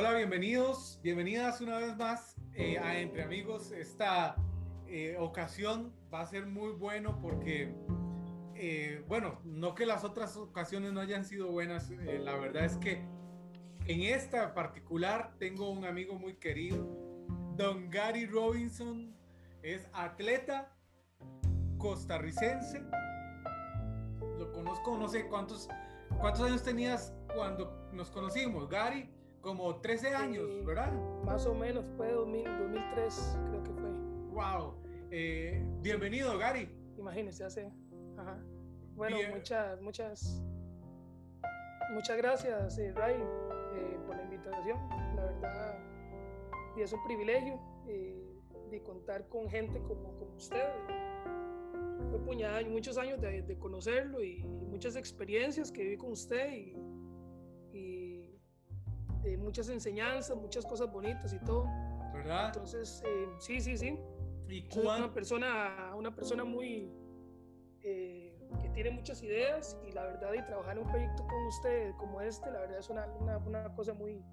Hola, bienvenidos, bienvenidas una vez más eh, a Entre Amigos. Esta eh, ocasión va a ser muy bueno porque, eh, bueno, no que las otras ocasiones no hayan sido buenas, la verdad es que en esta particular tengo un amigo muy querido, don Gary Robinson, es atleta costarricense. Lo conozco, no sé cuántos, cuántos años tenías cuando nos conocimos, Gary como 13 años, ¿verdad? Más o menos, fue 2000, 2003, creo que fue. ¡Wow! Eh, bienvenido, Gary. Imagínese, hace. Ajá. Bueno, muchas, muchas. Muchas gracias, eh, Ray, eh, por la invitación. La verdad, y es un privilegio de contar con gente como, como usted. Fue puñada, muchos años de, de conocerlo y, muchas experiencias que viví con usted y, y muchas enseñanzas, muchas cosas bonitas y todo. ¿Verdad? Entonces, eh, sí, sí, sí. ¿Y una persona, una persona muy eh, que tiene muchas ideas y la verdad y trabajar en un proyecto con usted como este, la verdad es una, una, una cosa muy,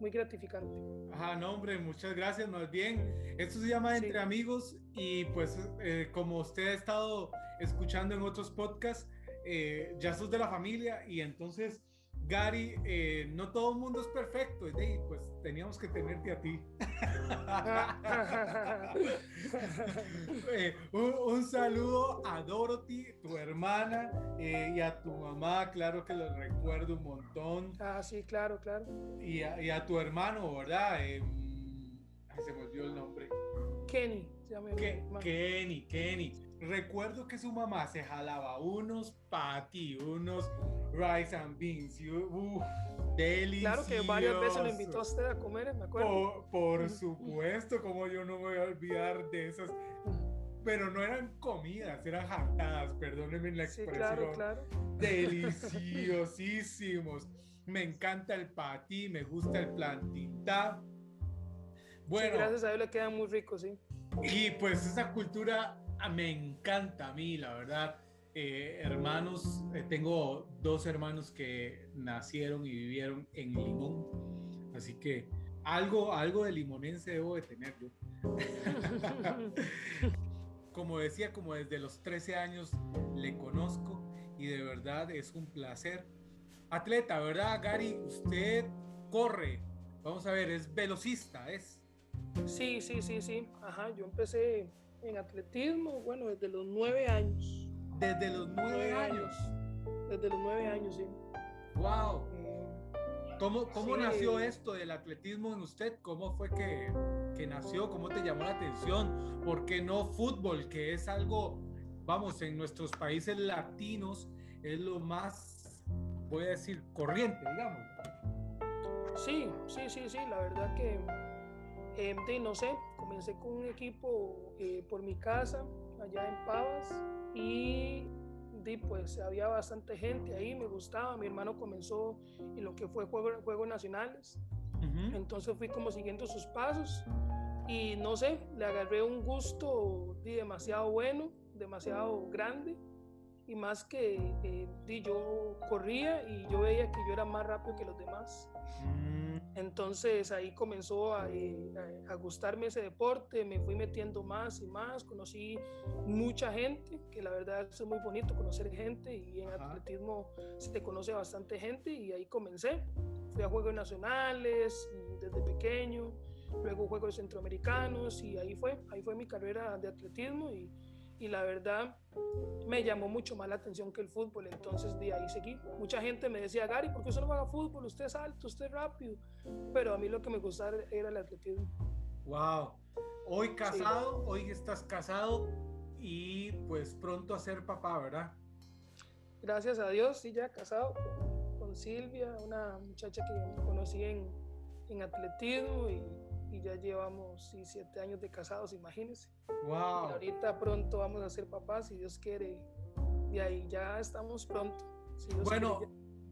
muy gratificante. Ajá, no, hombre, muchas gracias, más bien. Esto se llama Entre Amigos y pues eh, como usted ha estado escuchando en otros podcasts, ya sos de la familia y entonces Gary, eh, no todo el mundo es perfecto, y pues teníamos que tenerte a ti. Eh, un, saludo a Dorothy, tu hermana, eh, y a tu mamá, claro que lo recuerdo un montón. Ah, sí, claro, claro. Y a, tu hermano, ¿verdad? se me olvidó el nombre. Kenny, se llama Kenny, Kenny. Recuerdo que su mamá se jalaba unos pati, unos rice and beans. Uh, delicioso. Claro que varias veces lo invitó a usted a comer, me acuerdo. Por, supuesto, como yo no me voy a olvidar de esas. Pero no eran comidas, eran jartadas, perdónenme la expresión. claro, claro. Deliciosísimos. Me encanta el patí, me gusta el plantita. Bueno. gracias a Dios le quedan muy ricos, sí. Y pues esa cultura ah, me encanta a mí, la verdad. Eh, hermanos, eh, tengo dos hermanos que nacieron y vivieron en Limón, así que algo, algo de limonense debo de tener yo. como decía, como desde los 13 años le conozco y de verdad es un placer. Atleta, ¿verdad, Gary? Usted corre, vamos a ver, es velocista, ¿es? Sí, sí, sí, sí. Ajá, yo empecé en atletismo, bueno, desde los nueve años. Desde los nueve años. Desde los nueve años, sí. ¡Wow! Eh, ¿Cómo, cómo nació esto del atletismo en usted? ¿Cómo fue que, que nació? ¿Cómo te llamó la atención? ¿Por qué no fútbol? Que es algo, vamos, en nuestros países latinos es lo más, voy a decir, corriente, digamos. Sí, sí, sí, sí, la verdad que, eh, no sé, comencé con un equipo eh, por mi casa, allá en Pavas, y di, pues había bastante gente ahí, me gustaba, mi hermano comenzó en lo que fue Juegos, Nacionales, entonces fui como siguiendo sus pasos y no sé, le agarré un gusto di, demasiado bueno, demasiado grande y más que eh, yo corría y yo veía que yo era más rápido que los demás. Mm. Entonces ahí comenzó eh, a, a, gustarme ese deporte, me fui metiendo más y más, conocí mucha gente, que la verdad es muy bonito conocer gente y en atletismo se te conoce bastante gente y ahí comencé. Fui a Juegos Nacionales desde pequeño, luego Juegos Centroamericanos y ahí fue, ahí fue mi carrera de atletismo y y la verdad me llamó mucho más la atención que el fútbol, entonces de ahí seguí. Mucha gente me decía, Gary, ¿por qué usted no juega fútbol? Usted es alto, usted es rápido, pero a mí lo que me gustaba era el atletismo. Wow, hoy casado, hoy estás casado y pues pronto a ser papá, ¿verdad? Gracias a Dios, sí, ya casado con, Silvia, una muchacha que conocí en, en atletismo y y ya llevamos sí, siete años de casados, imagínense. Wow. ahorita pronto vamos a ser papás, si Dios quiere. Y ahí ya estamos pronto. bueno,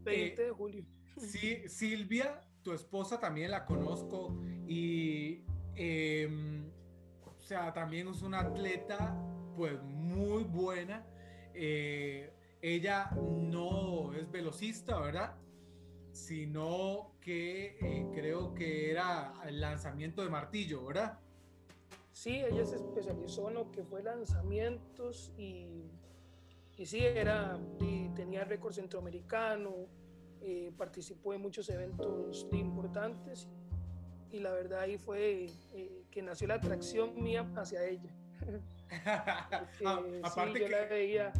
20 de julio. Sí, Silvia, tu esposa también la conozco y, em, o sea, también es una atleta, pues muy buena. Eh, ella no es velocista, ¿verdad? sino que eh, creo que era el lanzamiento de martillo, ¿verdad? Sí, ella se especializó en lo que fue lanzamientos y, y sí, era, y tenía récord centroamericano, eh, participó en muchos eventos importantes y, la verdad ahí fue eh, que nació la atracción mía hacia ella. Ah, aparte yo que la veía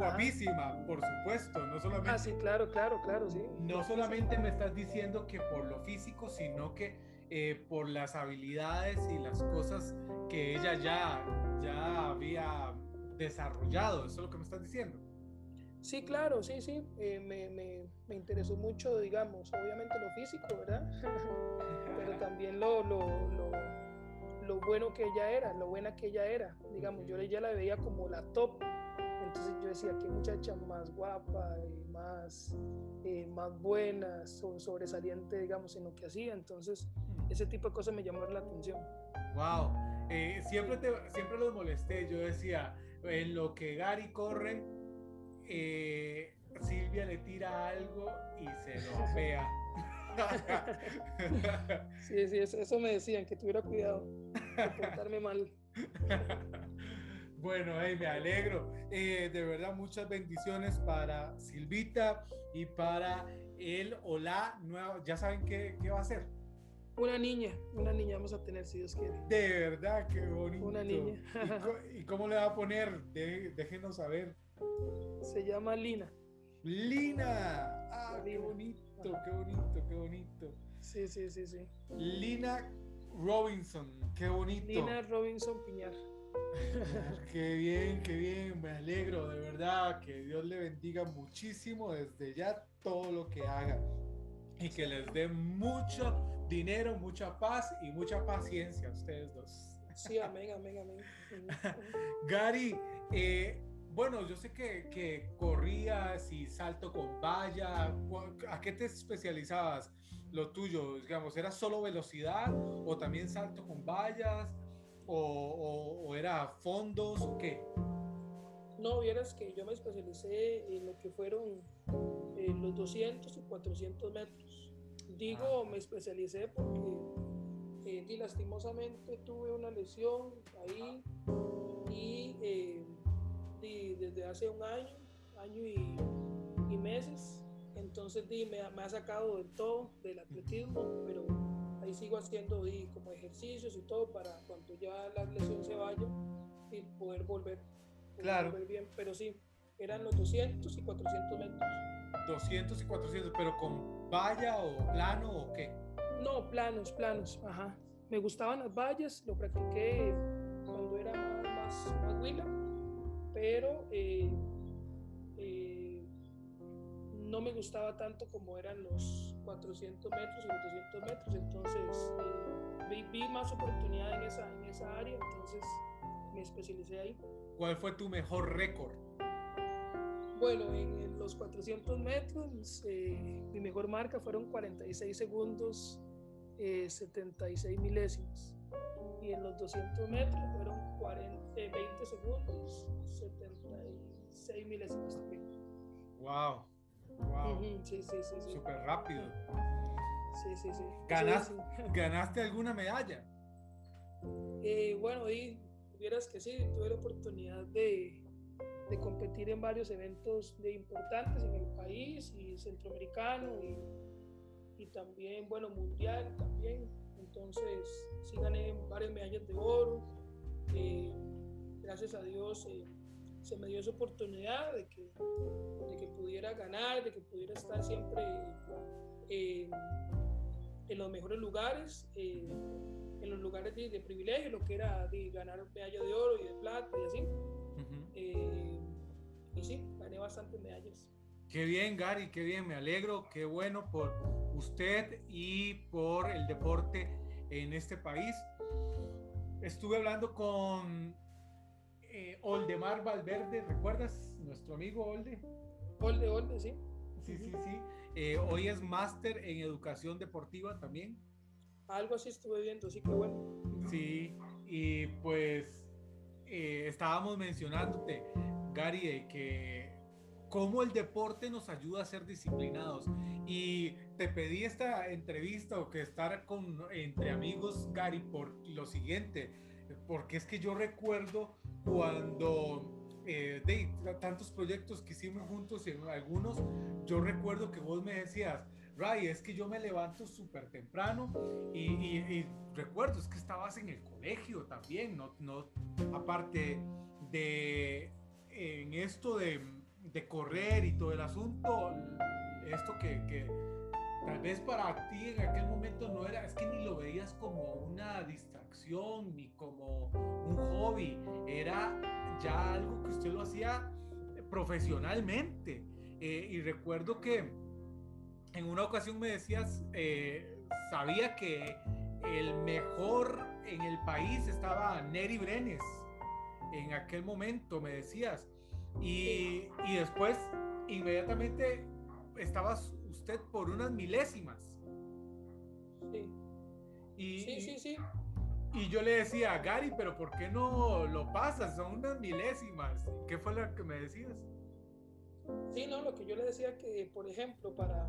guapísima, por supuesto, no solamente. Ah, sí, claro, claro, claro, sí. No solamente me estás diciendo que por lo físico, sino que eh, por las habilidades y las cosas que ella ya, ya había desarrollado. ¿Eso es lo que me estás diciendo? Sí, claro, sí, sí. Eh, me, me, me, interesó mucho, digamos, obviamente lo físico, ¿verdad? Pero también lo, lo, lo, lo, bueno que ella era, lo buena que ella era. Digamos, yo ya la veía como la top. Entonces yo decía, qué muchacha más guapa y más, eh, más buena, sobresaliente, digamos, en lo que hacía. Entonces, ese tipo de cosas me llamaron la atención. Wow. Eh, siempre, te, siempre los molesté. Yo decía, en lo que Gary corre, eh, Silvia le tira algo y se lo apea. sí, sí, eso, me decían, que tuviera cuidado de portarme mal. Bueno, me alegro. Eh, de verdad, muchas bendiciones para Silvita y para él o la nueva. ¿Ya saben qué, qué va a ser? Una niña, una niña vamos a tener si Dios quiere. De verdad, qué bonito. Una niña. ¿Y, cómo le va a poner? déjenos saber. Se llama Lina. Lina. Ah, qué bonito, qué bonito, qué bonito. Sí, sí, sí, sí. Lina Robinson, qué bonito. Lina Robinson Piñar. Qué bien, qué bien, me alegro, de verdad, que Dios le bendiga muchísimo desde ya todo lo que haga y que les dé mucho dinero, mucha paz y mucha paciencia a ustedes dos. Sí, amén, amén, amén. Gary, eh, bueno, yo sé que, que, corrías y salto con valla. ¿A qué te especializabas? Lo tuyo, digamos, ¿era solo velocidad o también salto con vallas? ¿O, o, era fondos o qué? No, vieras que yo me especialicé en lo que fueron eh, los 200 y 400 metros. Digo, me especialicé porque eh, lastimosamente tuve una lesión ahí y, eh, desde hace un año, año y, y meses, entonces di, me, me, ha sacado del todo del atletismo, pero sigo haciendo como ejercicios y todo para cuando ya la lesión se vaya y poder volver, claro. volver bien, pero sí, eran los 200 y 400 metros. 200 y 400, pero con valla o plano o qué? No, planos, planos, ajá. Me gustaban las vallas, lo practiqué cuando era más, más, huila, pero eh, no me gustaba tanto como eran los 400 metros y los 200 metros, entonces eh, vi, más oportunidad en esa, en esa área, entonces me especialicé ahí. ¿Cuál fue tu mejor récord? Bueno, en, los 400 metros eh, mi mejor marca fueron 46 segundos, 76 eh, milésimas. Y en los 200 metros fueron 40, 20 eh, segundos, 76 milésimas también. ¡Wow! ¡Wow! Sí, sí, sí. sí. Súper rápido. Sí, sí, sí. ¿Ganaste, ¿Ganaste alguna medalla? bueno, y vieras que sí, tuve la oportunidad de, de competir en varios eventos de importantes en el país y centroamericano y, y también, bueno, mundial también. Entonces, sí gané varias medallas de oro. Eh, gracias a Dios eh, se me dio esa oportunidad de que, de que pudiera ganar, de que pudiera estar siempre eh, en los mejores lugares, en los lugares de, de, privilegio, lo que era de ganar medalla de oro y de plata y así. Eh, y sí, gané bastantes medallas. Qué bien, Gary, qué bien, me alegro, qué bueno por usted y por el deporte en este país. Estuve hablando con eh, Oldemar Valverde, ¿recuerdas nuestro amigo Olde? Olde, Olde, sí. Sí, sí, sí. Eh, hoy es máster en educación deportiva también. Algo así estuve viendo, sí, que bueno. Sí, y pues eh, estábamos mencionándote, Gary, de que cómo el deporte nos ayuda a ser disciplinados. Y te pedí esta entrevista o que estar con entre amigos, Gary, por lo siguiente, porque es que yo recuerdo cuando eh, tantos proyectos que hicimos juntos y en algunos, yo recuerdo que vos me decías, Ray, es que yo me levanto súper temprano y, recuerdo, es que estabas en el colegio también, no, no aparte de en esto de, de correr y todo el asunto, esto que tal vez para ti en aquel momento no era, es que ni lo veías como una distracción ni como un hobby, era ya algo que usted lo hacía profesionalmente. Eh, y recuerdo que en una ocasión me decías, eh, sabía que el mejor en el país estaba Neri Brenes. En aquel momento me decías. Y, y después, inmediatamente, estabas usted por unas milésimas. Sí. Y, sí, sí, sí. Y yo le decía, Gary, pero ¿por qué no lo pasas? Son unas milésimas. ¿Qué fue lo que me decías? Sí, no, lo que yo le decía que, por ejemplo, para,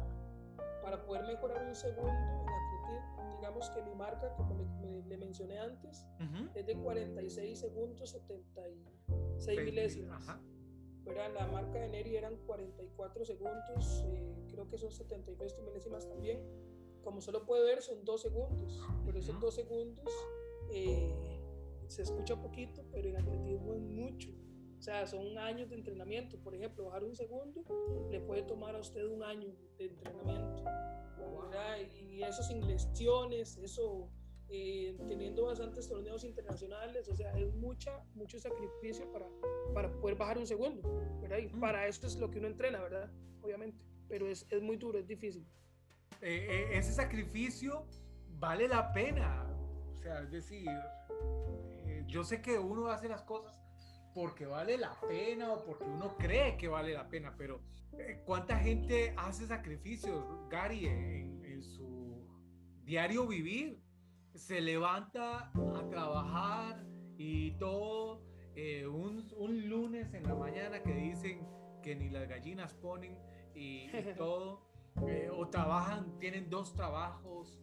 para poder mejorar un segundo en atletismo, digamos que mi marca, como le, mencioné antes, es de 46 segundos 76 milésimas. La marca de Neri eran 44 segundos, eh, creo que son 72 milésimas también. Como se lo puede ver, son dos segundos, pero esos dos segundos eh, se escucha poquito, pero en atletismo es mucho. O sea, son años de entrenamiento. Por ejemplo, bajar un segundo le puede tomar a usted un año de entrenamiento. Y eso sin lesiones, eso eh, teniendo bastantes torneos internacionales. O sea, es mucha, mucho sacrificio para, para poder bajar un segundo. ¿verdad? Y mm. para esto es lo que uno entrena, ¿verdad? Obviamente. Pero es, es muy duro, es difícil. Eh, ese sacrificio vale la pena o sea, es decir, eh, yo sé que uno hace las cosas porque vale la pena o porque uno cree que vale la pena, pero eh, ¿cuánta gente hace sacrificios, Gary, en, su diario vivir? Se levanta a trabajar y todo, eh, un, un, lunes en la mañana que dicen que ni las gallinas ponen y, todo, o trabajan, tienen dos trabajos,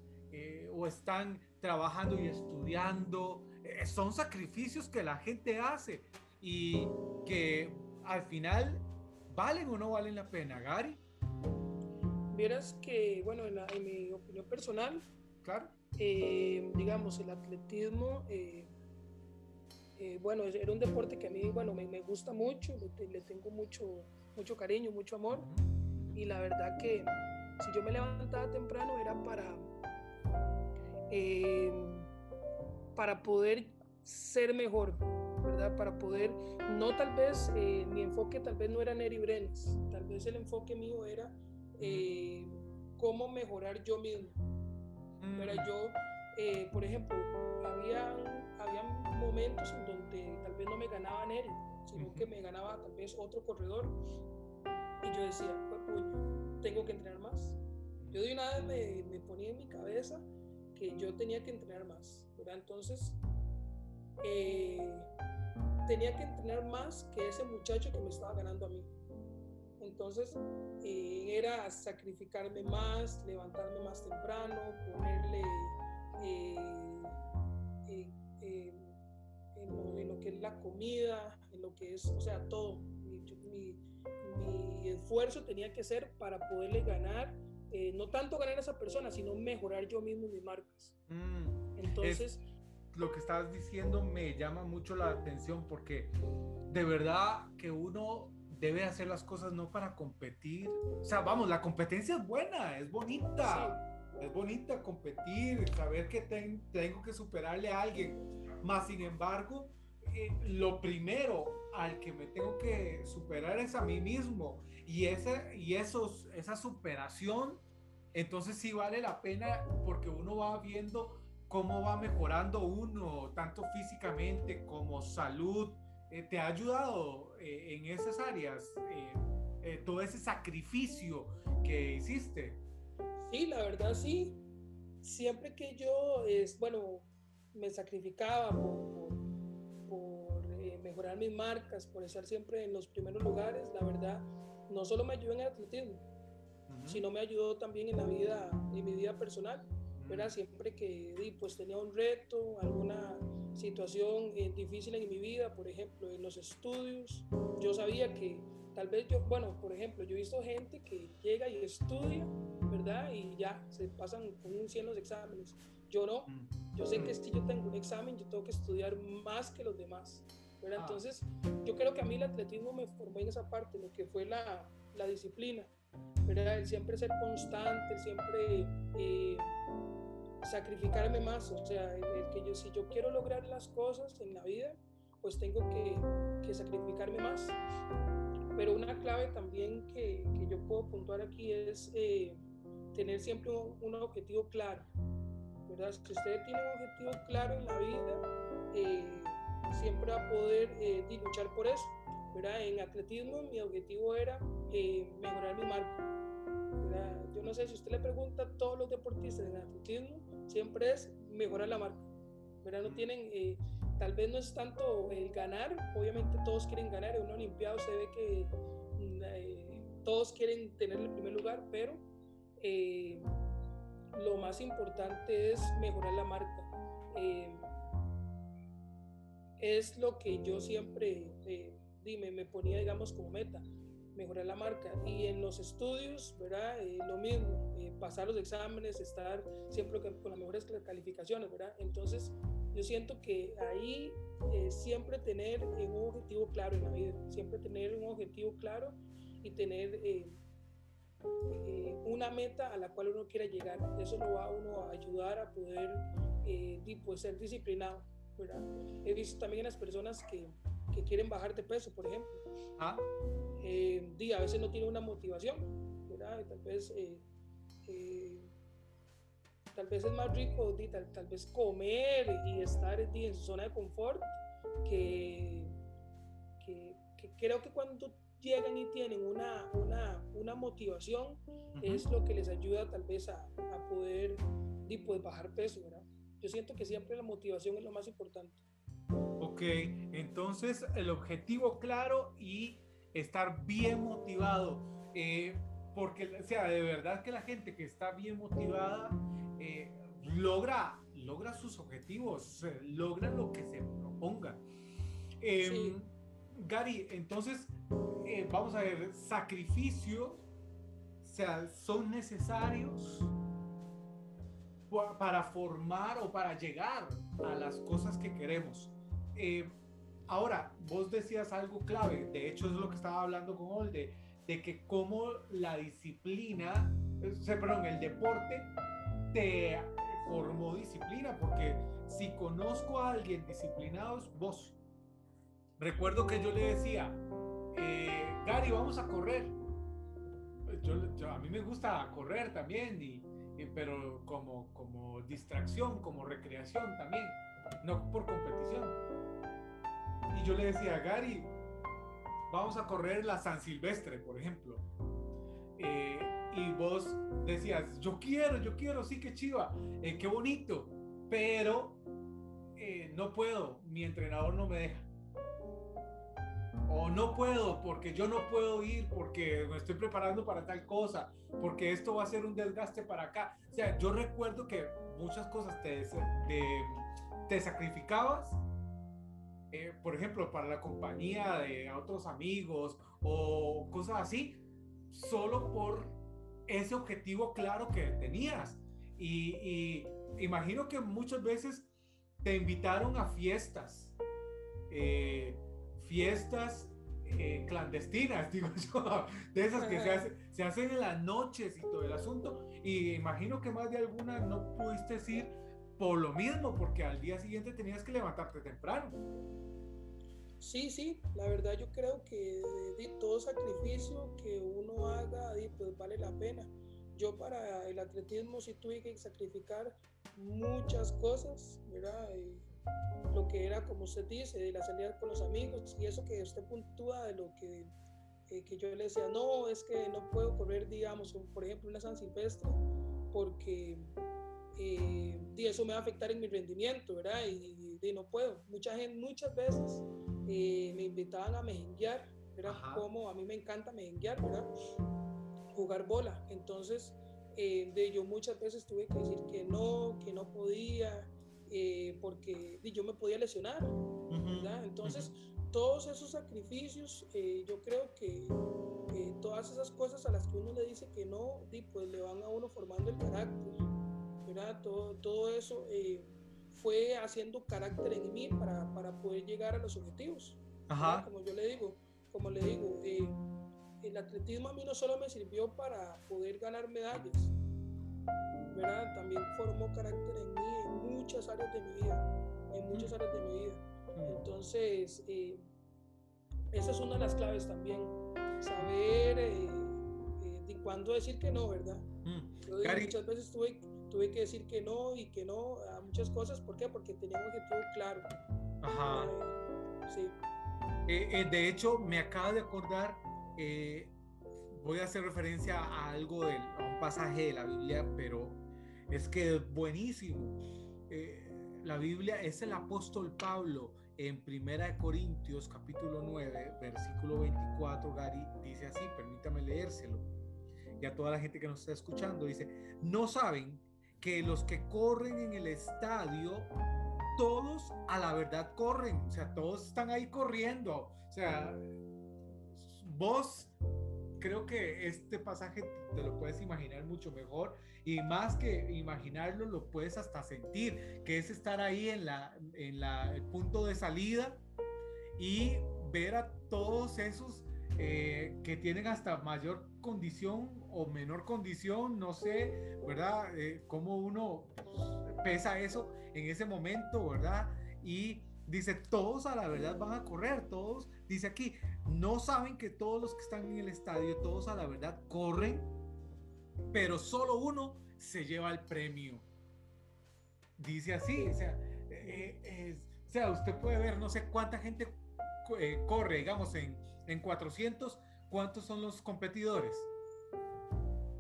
o están trabajando y estudiando. Eh, son sacrificios que la gente hace y que al final valen o no valen la pena, Gary. Vieras que, bueno, en, mi opinión personal, claro. Eh, digamos, el atletismo, eh, bueno, era un deporte que a mí, bueno, me, gusta mucho, le, tengo mucho, mucho cariño, mucho amor. Y la verdad que si yo me levantaba temprano era para eh, para poder ser mejor, ¿verdad? Para poder, no tal vez, eh, mi enfoque tal vez no era Neri Brenes, tal vez el enfoque mío era eh, cómo mejorar yo mismo. Pero mm. yo, por ejemplo, había, había momentos en donde tal vez no me ganaba Neri, sino que me ganaba tal vez otro corredor. Y yo decía, pues puño, tengo que entrenar más. Yo de una vez me, me ponía en mi cabeza que yo tenía que entrenar más, ¿verdad? Entonces, eh, tenía que entrenar más que ese muchacho que me estaba ganando a mí. Entonces, eh, era sacrificarme más, levantarme más temprano, ponerle eh, en, lo, que es la comida, en lo que es, o sea, todo. Mi, mi esfuerzo tenía que ser para poderle ganar eh, no tanto ganar a esa persona, sino mejorar yo mismo mis marcas. Mm, Entonces... lo que estás diciendo me llama mucho la atención porque de verdad que uno debe hacer las cosas no para competir. O sea, vamos, la competencia es buena, es bonita. Es bonita competir, saber que tengo que superarle a alguien. Más sin embargo, eh, lo primero al que me tengo que superar es a mí mismo y, esa, y esos, esa superación, entonces sí vale la pena porque uno va viendo cómo va mejorando uno, tanto físicamente como salud. Eh, ¿Te ha ayudado eh, en esas áreas eh, todo ese sacrificio que hiciste? Sí, la verdad sí. Siempre que yo, es, bueno, me sacrificaba por, por mejorar mis marcas, por estar siempre en los primeros lugares, la verdad, no solo me ayudó en el atletismo, sino me ayudó también en la vida, en mi vida personal, ¿verdad? Siempre que pues, tenía un reto, alguna situación eh, difícil en mi vida, por ejemplo, en los estudios, yo sabía que tal vez yo, bueno, por ejemplo, yo he visto gente que llega y estudia, ¿verdad? Y ya, se pasan con un 100 los exámenes. Yo no, yo sé que si yo tengo un examen, yo tengo que estudiar más que los demás, ¿verdad? Ah. Entonces, yo creo que a mí el atletismo me formó en esa parte, lo que fue la, la disciplina, ¿verdad? El siempre ser constante, el siempre... Eh, sacrificarme más, o sea, el, que yo, si yo quiero lograr las cosas en la vida, pues tengo que, que sacrificarme más. Pero una clave también que, que yo puedo puntuar aquí es eh, tener siempre un, objetivo claro, ¿verdad? Si usted tiene un objetivo claro en la vida, eh, siempre va a poder eh, luchar por eso, ¿verdad? En atletismo mi objetivo era mejorar mi marca, Yo no sé si usted le pregunta a todos los deportistas en atletismo, siempre es mejorar la marca. ¿verdad? No tienen, eh, tal vez no es tanto el ganar, obviamente todos quieren ganar, en un olimpiado se ve que mm, eh, todos quieren tener el primer lugar, pero eh, lo más importante es mejorar la marca. es lo que yo siempre dime, me ponía, digamos, como meta mejorar la marca. Y en los estudios, ¿verdad? Eh, lo mismo, eh, pasar los exámenes, estar siempre con las mejores calificaciones, ¿verdad? Entonces, yo siento que ahí eh, siempre tener un objetivo claro en la vida, siempre tener un objetivo claro y tener una meta a la cual uno quiera llegar. Eso lo va a uno a ayudar a poder pues, ser disciplinado, ¿verdad? He visto también en las personas que, que quieren bajar de peso, por ejemplo. Ah eh, a veces no tiene una motivación, ¿verdad? Tal vez, eh, eh, tal vez es más rico tal, vez comer y estar en su zona de confort que, que, creo que cuando llegan y tienen una, una, una motivación es lo que les ayuda tal vez a, a poder pues, bajar peso, ¿verdad? Yo siento que siempre la motivación es lo más importante. Ok, entonces el objetivo claro y estar bien motivado, eh, porque, o sea, de verdad que la gente que está bien motivada eh, logra, logra sus objetivos, logra lo que se proponga. Em, Gary, entonces, eh, vamos a ver, sacrificios, o sea, son necesarios para formar o para llegar a las cosas que queremos. Ahora, vos decías algo clave, de hecho es lo que estaba hablando con Olde, de que como la disciplina, perdón, el deporte te formó disciplina, porque si conozco a alguien disciplinado es vos. Recuerdo que yo le decía, eh, Gary, vamos a correr. Yo, a mí me gusta correr también, y, pero como, como distracción, como recreación también, no por competición. Y yo le decía, Gary, vamos a correr la San Silvestre, por ejemplo. Eh, y vos decías, yo quiero, yo quiero, sí, que chiva, eh, qué bonito, pero eh, no puedo, mi entrenador no me deja. O no puedo porque yo no puedo ir porque me estoy preparando para tal cosa, porque esto va a ser un desgaste para acá. O sea, yo recuerdo que muchas cosas te, te, te sacrificabas eh, por ejemplo, para la compañía de otros amigos o cosas así, solo por ese objetivo claro que tenías. Y, imagino que muchas veces te invitaron a fiestas, eh, fiestas eh, clandestinas, digo yo, de esas que se, se, hacen en las noches y todo el asunto. Y imagino que más de alguna no pudiste ir por lo mismo, porque al día siguiente tenías que levantarte temprano. Sí, sí, la verdad yo creo que de, todo sacrificio que uno haga, pues vale la pena. Yo para el atletismo sí tuve que sacrificar muchas cosas, ¿verdad? lo que era, como usted dice, de la salida con los amigos y eso que usted puntúa de lo que, eh, que yo le decía, no, es que no puedo correr, digamos, por ejemplo, una San Silvestre, porque eh, eso me va a afectar en mi rendimiento, ¿verdad? Y, no puedo. Mucha gente, muchas veces eh, me invitaban a mejenguear, ¿verdad? Como a mí me encanta mejenguear, ¿verdad? jugar bola. Entonces, eh, de yo muchas veces tuve que decir que no, que no podía, eh, porque yo me podía lesionar, Entonces, todos esos sacrificios, eh, yo creo que todas esas cosas a las que uno le dice que no, pues le van a uno formando el carácter, ¿verdad? Todo, todo eso fue haciendo carácter en mí para, para poder llegar a los objetivos. Como yo le digo, como le digo, el atletismo a mí no solo me sirvió para poder ganar medallas, ¿verdad? También formó carácter en mí en muchas áreas de mi vida, en muchas áreas de mi vida. Entonces, eh, esa es una de las claves también, saber eh, eh, de cuándo decir que no, ¿verdad? muchas veces tuve, tuve que decir que no y que no a muchas cosas, ¿por qué? Porque tenía un objetivo claro. Ajá. sí. de hecho, me acaba de acordar eh, voy a hacer referencia a algo, del, a un pasaje de la Biblia, pero es que es buenísimo. Eh, la Biblia es el apóstol Pablo en Primera de Corintios capítulo 9, versículo 24, Gary dice así, permítame leérselo. Y a toda la gente que nos está escuchando dice, no saben que los que corren en el estadio, todos a la verdad corren, o sea, todos están ahí corriendo, o sea, vos creo que este pasaje te lo puedes imaginar mucho mejor y más que imaginarlo lo puedes hasta sentir, que es estar ahí en la en la el punto de salida y ver a todos esos eh, que tienen hasta mayor condición o menor condición, no sé, ¿verdad? Eh, cómo uno pesa eso en ese momento, ¿verdad? Y Dice, todos a la verdad van a correr, todos, dice aquí, no saben que todos los que están en el estadio, todos a la verdad corren, pero solo uno se lleva el premio. Dice así, o sea, eh, o sea usted puede ver, no sé cuánta gente eh, corre, digamos, en, en 400, ¿cuántos son los competidores?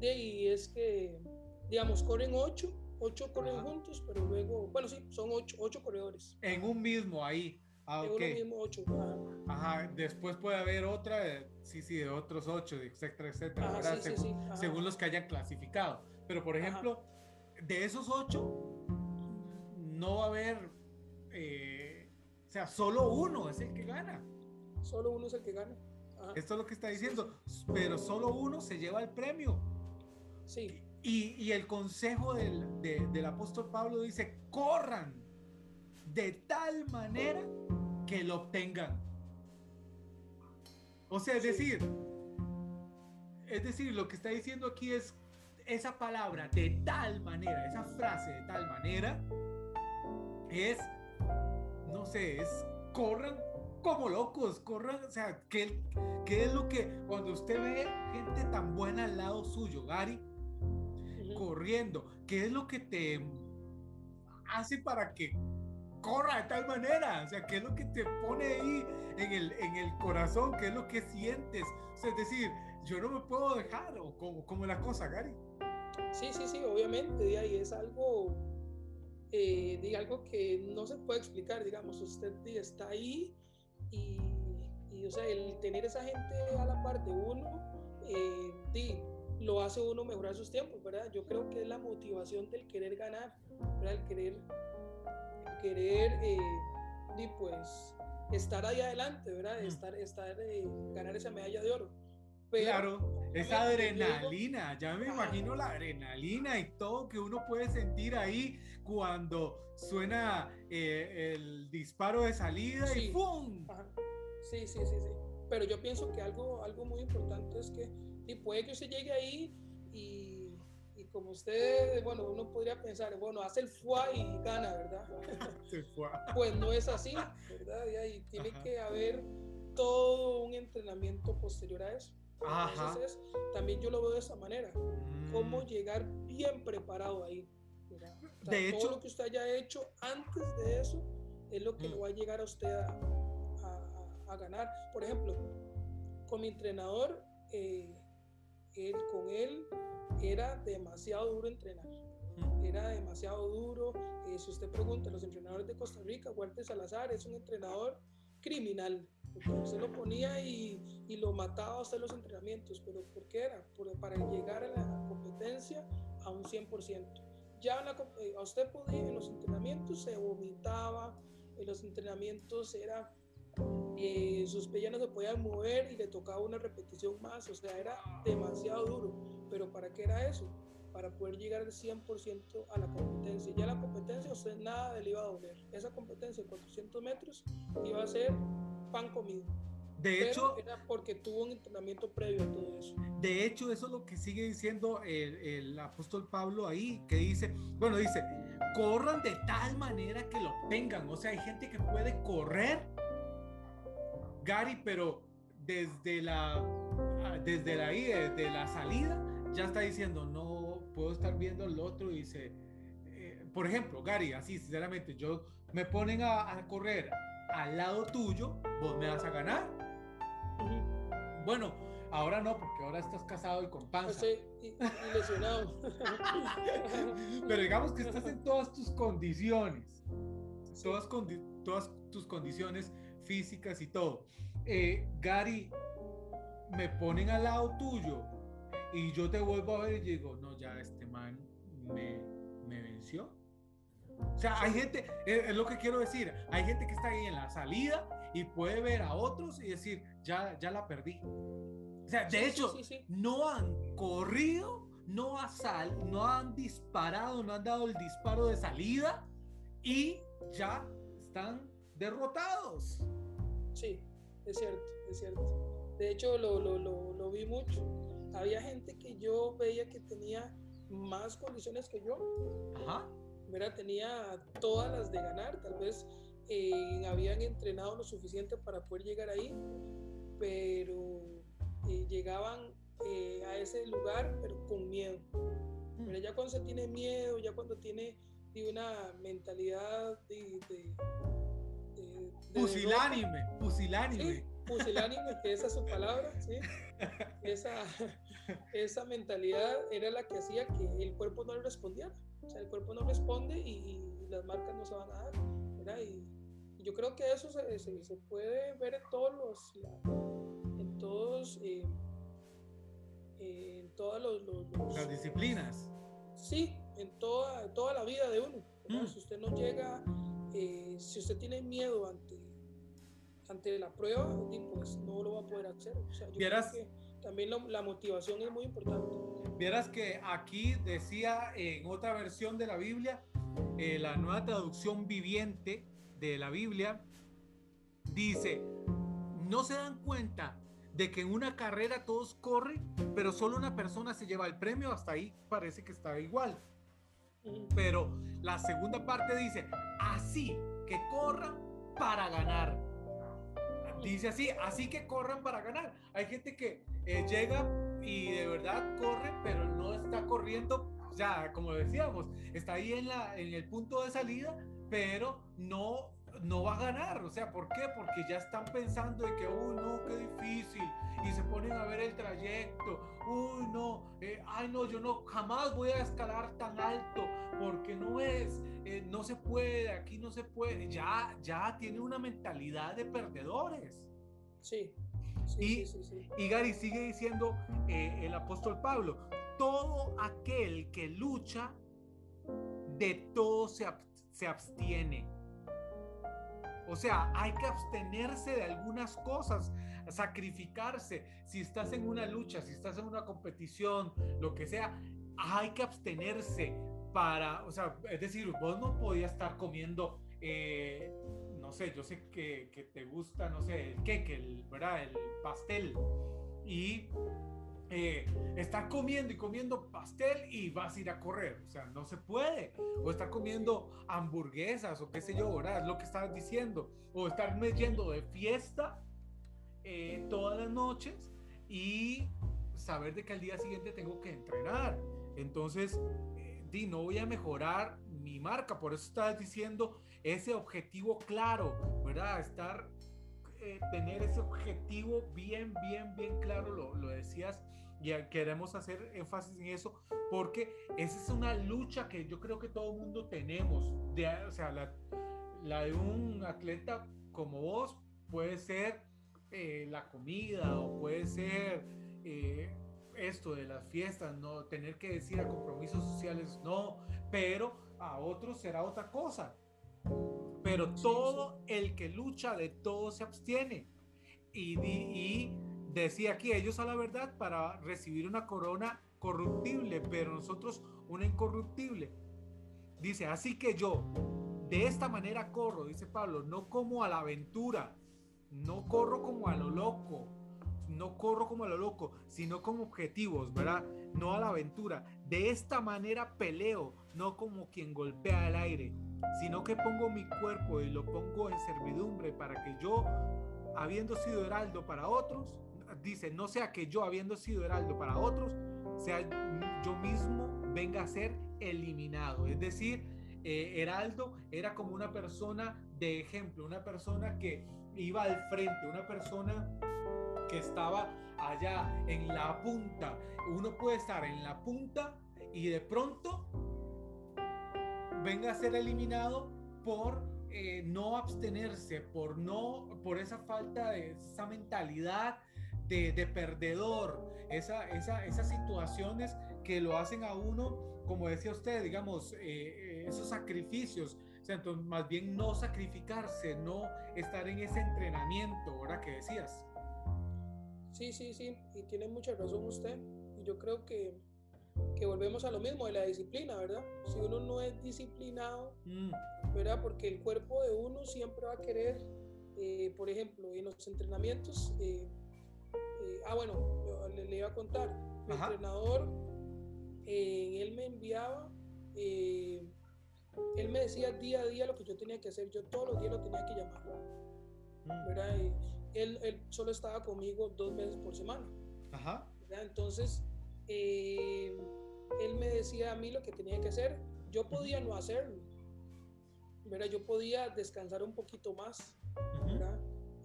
Y es que, digamos, corren 8 ocho corren juntos, pero luego, bueno, sí, son ocho, ocho corredores. En un mismo ahí. Ah, en un mismo ocho. Ajá. después puede haber otra, sí, sí, de otros ocho, etcétera, etcétera, según, los que hayan clasificado. Pero, por ejemplo, de esos ocho, no va a haber, eh, o sea, solo uno es el que gana. Solo uno es el que gana. Esto es lo que está diciendo, pero solo uno se lleva el premio. Sí. Y, el consejo del, del apóstol Pablo dice, corran de tal manera que lo obtengan. O sea, es decir, es decir, lo que está diciendo aquí es esa palabra de tal manera, esa frase de tal manera, es, no sé, es corran como locos, corran, o sea, ¿qué, ¿qué, es lo que cuando usted ve gente tan buena al lado suyo, Gary, corriendo, ¿qué es lo que te hace para que corra de tal manera? O sea, ¿qué es lo que te pone ahí en el, en el corazón? ¿Qué es lo que sientes? O sea, es decir, yo no me puedo dejar, o como, como la cosa, Gary. Sí, sí, sí, obviamente, y es algo, eh, algo que no se puede explicar, digamos, usted está ahí y, y, o sea, el tener esa gente a la par de uno, eh, lo hace uno mejorar sus tiempos, ¿verdad? Yo creo que es la motivación del querer ganar, ¿verdad? El querer, el querer, eh, y pues, estar ahí adelante, ¿verdad? Estar, estar, eh, ganar esa medalla de oro. Claro, esa adrenalina, ya me imagino la adrenalina y todo que uno puede sentir ahí cuando suena eh, el disparo de salida y ¡pum! Sí, sí, sí, sí. Pero yo pienso que algo, algo muy importante es que y puede que usted llegue ahí y, y, como usted, bueno, uno podría pensar, bueno, hace el FUA y gana, ¿verdad? pues no es así, ¿verdad? Y tiene que haber todo un entrenamiento posterior a eso. Entonces, también yo lo veo de esa manera, cómo mm. llegar bien preparado ahí. de todo lo que usted haya hecho antes de eso es lo que mm. lo va a llegar a usted a, a, a, ganar. Por ejemplo, con mi entrenador, eh, él, con él era demasiado duro entrenar. Era demasiado duro. Eh, si usted pregunta a los entrenadores de Costa Rica, Walter Salazar es un entrenador criminal, porque usted lo ponía y, y lo mataba a usted los entrenamientos, pero ¿por qué era? Por, para llegar a la competencia a un 100%. Ya eh, usted podía, en los entrenamientos se vomitaba, en los entrenamientos era, eh, sus pellas no se podían mover y le tocaba una repetición más, o sea, era demasiado duro. Pero ¿para qué era eso? Para poder llegar al 100% a la competencia. Ya la competencia, usted nada le iba a doler. Esa competencia de 400 metros iba a ser pan comido. De hecho, era porque tuvo un entrenamiento previo a todo eso. De hecho, eso es lo que sigue diciendo el, el, apóstol Pablo ahí, que dice, bueno, dice, corran de tal manera que lo tengan. O sea, hay gente que puede correr, Gary, pero desde la, desde la, desde la salida, ya está diciendo, no puedo estar viendo el otro dice, eh, por ejemplo, Gary, así sinceramente, yo me ponen a, a correr al lado tuyo, vos me vas a ganar bueno, ahora no, porque ahora estás casado y con panza. Estoy lesionado. Pero digamos que estás en todas tus condiciones. Todas, todas tus condiciones físicas y todo. Eh, Gary, me ponen al lado tuyo y yo te vuelvo a ver y digo, no, ya este man me, me venció. O sea, hay gente, es, lo que quiero decir, hay gente que está ahí en la salida y puede ver a otros y decir, ya, ya la perdí. O sea, de hecho, no han corrido, no, ha sal, no han disparado, no han dado el disparo de salida y ya están derrotados. Sí, es cierto, es cierto. De hecho, lo, lo, lo, lo vi mucho. Había gente que yo veía que tenía más condiciones que yo. Ajá Tenía todas las de ganar, tal vez eh, habían entrenado lo suficiente para poder llegar ahí, pero eh, llegaban eh, a ese lugar, pero con miedo. Mm. Pero ya cuando se tiene miedo, ya cuando tiene una mentalidad de... pusilánime, pusilánime. pusilánime, que esa es su palabra, ¿sí? esa, esa mentalidad era la que hacía que el cuerpo no le respondiera. O sea, el cuerpo no responde y, las marcas no se van a dar. Y, yo creo que eso se, se, puede ver en todos los, en todos, eh, en todas los, las disciplinas. Sí, en toda, toda la vida de uno. Mm. Si usted no llega, eh, si usted tiene miedo ante, ante la prueba, pues no lo va a poder hacer. O sea, yo creo que también la motivación es muy importante. Vieras que aquí decía en otra versión de la Biblia, eh, la nueva traducción viviente de la Biblia, dice, no se dan cuenta de que en una carrera todos corren, pero solo una persona se lleva el premio, hasta ahí parece que está igual. Pero la segunda parte dice, así que corran para ganar. Dice así, así que corran para ganar. Hay gente que eh, llega y de verdad corre, pero no está corriendo, sea, como decíamos, está ahí en, la, en el punto de salida, pero no, no va a ganar. O sea, ¿por qué? Porque ya están pensando de que, uy, no, qué difícil. Y se ponen a ver el trayecto. Uy, no, eh, ay, no, yo no, jamás voy a escalar tan alto porque no es, eh, no se puede, aquí no se puede. Ya, ya tiene una mentalidad de perdedores. Sí. y, y, Gary sigue diciendo eh, el apóstol Pablo, todo aquel que lucha, de todo se, se abstiene. O sea, hay que abstenerse de algunas cosas, sacrificarse. Si estás en una lucha, si estás en una competición, lo que sea, hay que abstenerse para, o sea, es decir, vos no podías estar comiendo, eh, no sé, yo sé que, que, te gusta, no sé, el queque, el, ¿verdad? El pastel. Y eh, estar comiendo y comiendo pastel y vas a ir a correr. O sea, no se puede. O estar comiendo hamburguesas o qué sé yo, ¿verdad? Es lo que estabas diciendo. O estar yendo de fiesta eh, todas las noches y saber de que al día siguiente tengo que entrenar. Entonces, di, no voy a mejorar mi marca. Por eso estás diciendo ese objetivo claro, ¿verdad? Estar, eh, tener ese objetivo bien, bien, bien claro, lo, lo decías. Y queremos hacer énfasis en eso porque esa es una lucha que yo creo que todo el mundo tenemos. De, o sea, la, la de un atleta como vos puede ser eh, la comida o puede ser eh, esto de las fiestas, no tener que decir a compromisos sociales no, pero a otros será otra cosa. Pero todo el que lucha de todo se abstiene. Y, y decía aquí ellos a la verdad para recibir una corona corruptible, pero nosotros una incorruptible. Dice, así que yo de esta manera corro, dice Pablo, no como a la aventura, no corro como a lo loco, no corro como a lo loco, sino como objetivos, ¿verdad? No a la aventura. De esta manera peleo, no como quien golpea el aire, sino que pongo mi cuerpo y lo pongo en servidumbre para que yo, habiendo sido heraldo para otros, dice, no sea que yo, habiendo sido heraldo para otros, sea yo mismo venga a ser eliminado. Es decir, eh, heraldo era como una persona de ejemplo, una persona que iba al frente, una persona que estaba allá en la punta. Uno puede estar en la punta y de pronto venga a ser eliminado por eh, no abstenerse, por no, por esa falta de esa mentalidad de, de perdedor, esa, esa, esas situaciones que lo hacen a uno, como decía usted, digamos, eh, eh, esos sacrificios, o sea, entonces más bien no sacrificarse, no estar en ese entrenamiento, ahora que decías. Sí, sí, sí, y tiene mucha razón usted. Y yo creo que, que volvemos a lo mismo de la disciplina, ¿verdad? Si uno no es disciplinado, mm. ¿verdad? Porque el cuerpo de uno siempre va a querer, eh, por ejemplo, en los entrenamientos, ah, bueno, le, iba a contar, mi entrenador, eh, él me enviaba, eh, él me decía día a día lo que yo tenía que hacer, yo todos los días lo tenía que llamar. Mm. Él, él, solo estaba conmigo dos veces por semana. Entonces, eh, él me decía a mí lo que tenía que hacer, yo podía no hacerlo, ¿verdad? yo podía descansar un poquito más. ¿verdad?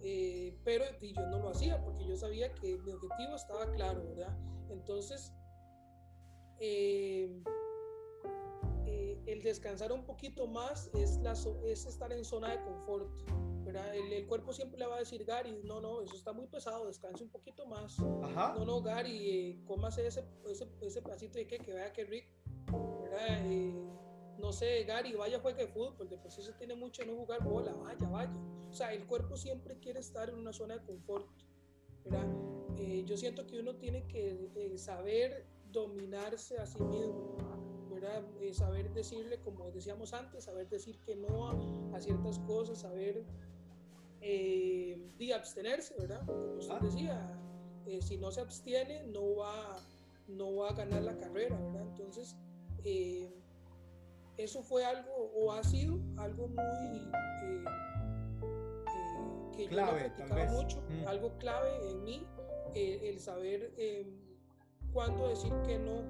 Eh, pero yo no lo hacía porque yo sabía que mi objetivo estaba claro, ¿verdad? Entonces, eh, eh, el descansar un poquito más es, la, es estar en zona de confort, ¿verdad? El, cuerpo siempre le va a decir, Gary, no, no, eso está muy pesado, descanse un poquito más. No, no, Gary, cómase ese, ese, ese pedacito de que, que vea que rico, ¿verdad? No sé, Gary, vaya juegue fútbol, de por sí se tiene mucho no jugar bola, vaya, vaya. O sea, el cuerpo siempre quiere estar en una zona de confort, ¿verdad? Eh, yo siento que uno tiene que eh, saber dominarse a sí mismo, ¿verdad? Eh, saber decirle, como decíamos antes, saber decir que no a, ciertas cosas, saber y abstenerse, ¿verdad? Como usted ah. decía, si no se abstiene, no va, no va a ganar la carrera, ¿verdad? Entonces, eso fue algo o ha sido algo muy eh, eh, que clave, yo practicaba mucho, mm. algo clave en mí, el saber cuándo decir que no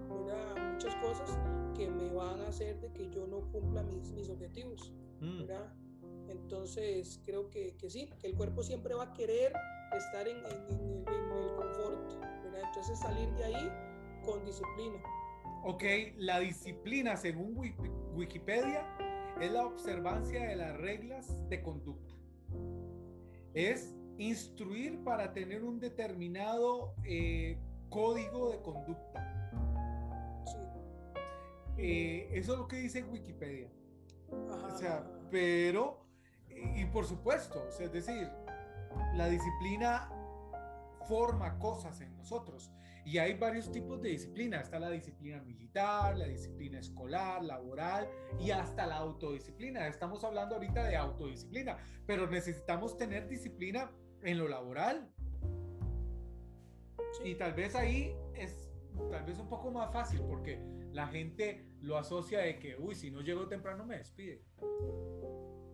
muchas cosas que me van a hacer de que yo no cumpla mis, mis objetivos. Mm. Entonces creo que, que, sí, que el cuerpo siempre va a querer estar en, en, el confort. Entonces salir de ahí con disciplina. Ok, la disciplina, según Wikipedia, es la observancia de las reglas de conducta. Es instruir para tener un determinado eh, código de conducta. Sí. Eh, eso es lo que dice Wikipedia. O sea, pero, y por supuesto, es decir, la disciplina forma cosas en nosotros. Y hay varios tipos de disciplina. Está la disciplina militar, la disciplina escolar, laboral y hasta la autodisciplina. Estamos hablando ahorita de autodisciplina, pero necesitamos tener disciplina en lo laboral. Y tal vez ahí es tal vez un poco más fácil porque la gente lo asocia de que, uy, si no llego temprano me despide.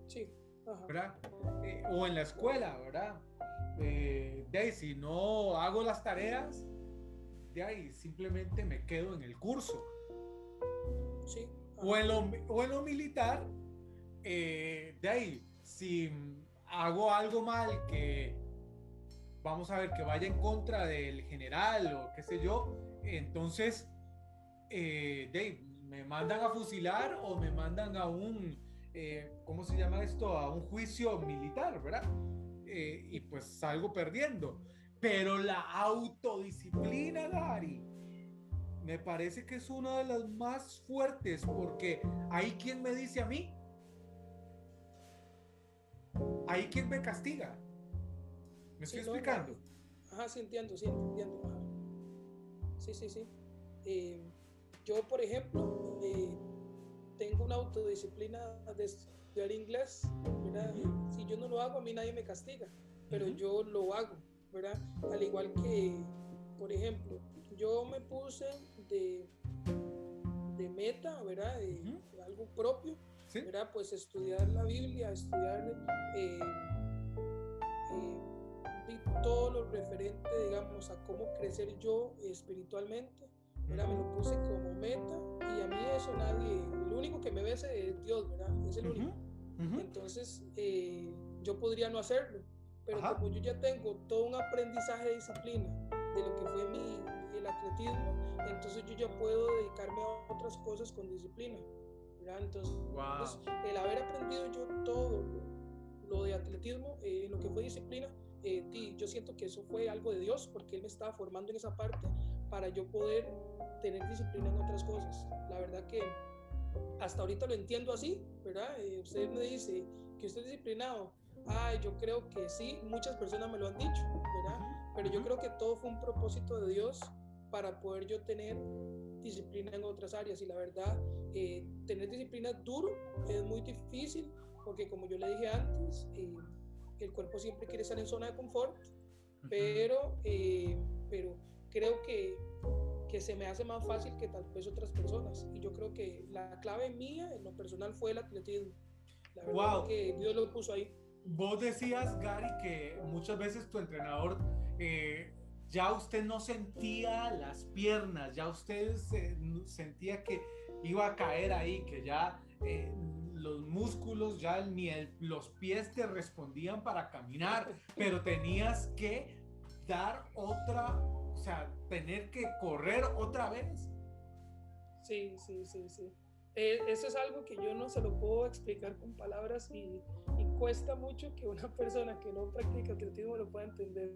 Sí. ¿Verdad? Eh, o en la escuela, ¿verdad? Eh, de si no hago las tareas, de ahí simplemente me quedo en el curso. Sí. O en, lo, o en lo militar, eh, de ahí, si hago algo mal que vamos a ver que vaya en contra del general o qué sé yo, entonces eh, de me mandan a fusilar o me mandan a un, eh, ¿cómo se llama esto? A un juicio militar, ¿verdad? eh, y pues salgo perdiendo. Pero la autodisciplina, Gary, me parece que es una de las más fuertes porque hay quien me dice a mí, hay quien me castiga. ¿Me estoy explicando? ajá, sí entiendo, sí entiendo. Ajá. Sí, sí, sí. Eh, yo, por ejemplo, eh, tengo una autodisciplina de estudiar inglés. Si yo no lo hago, a mí nadie me castiga, pero yo lo hago, ¿verdad? Al igual que, por ejemplo, yo me puse de, de meta, ¿verdad? De, algo propio, ¿verdad? Pues estudiar la Biblia, estudiar eh, eh, todo lo referente, digamos, a cómo crecer yo espiritualmente, ¿verdad? Me lo puse como meta y a mí eso nadie, lo único que me ve es Dios, ¿verdad? Es el único. Entonces, eh, yo podría no hacerlo, pero como yo ya tengo todo un aprendizaje de disciplina de lo que fue mi, el atletismo, entonces yo ya puedo dedicarme a otras cosas con disciplina. ¿verdad? Entonces, el haber aprendido yo todo lo, de atletismo, eh, lo que fue disciplina, eh, yo siento que eso fue algo de Dios, porque Él me estaba formando en esa parte para yo poder tener disciplina en otras cosas. La verdad que hasta ahorita lo entiendo así, ¿verdad? Eh, usted me dice que usted es disciplinado. Ay, yo creo que sí, muchas personas me lo han dicho, ¿verdad? Pero yo creo que todo fue un propósito de Dios para poder yo tener disciplina en otras áreas. Y la verdad, eh, tener disciplina duro, es muy difícil, porque como yo le dije antes, eh, el cuerpo siempre quiere estar en zona de confort, pero, eh, pero creo que, que se me hace más fácil que tal vez otras personas. Y yo creo que la clave mía en lo personal fue el atletismo. La verdad que Dios lo puso ahí. Vos decías, Gary, que muchas veces tu entrenador eh, ya usted no sentía las piernas, ya usted sentía que iba a caer ahí, que ya eh, los músculos, ya ni los pies te respondían para caminar, pero tenías que dar otra, o sea, tener que correr otra vez. Sí, sí, sí, sí. Eh, eso es algo que yo no se lo puedo explicar con palabras y, y cuesta mucho que una persona que no practica atletismo lo pueda entender.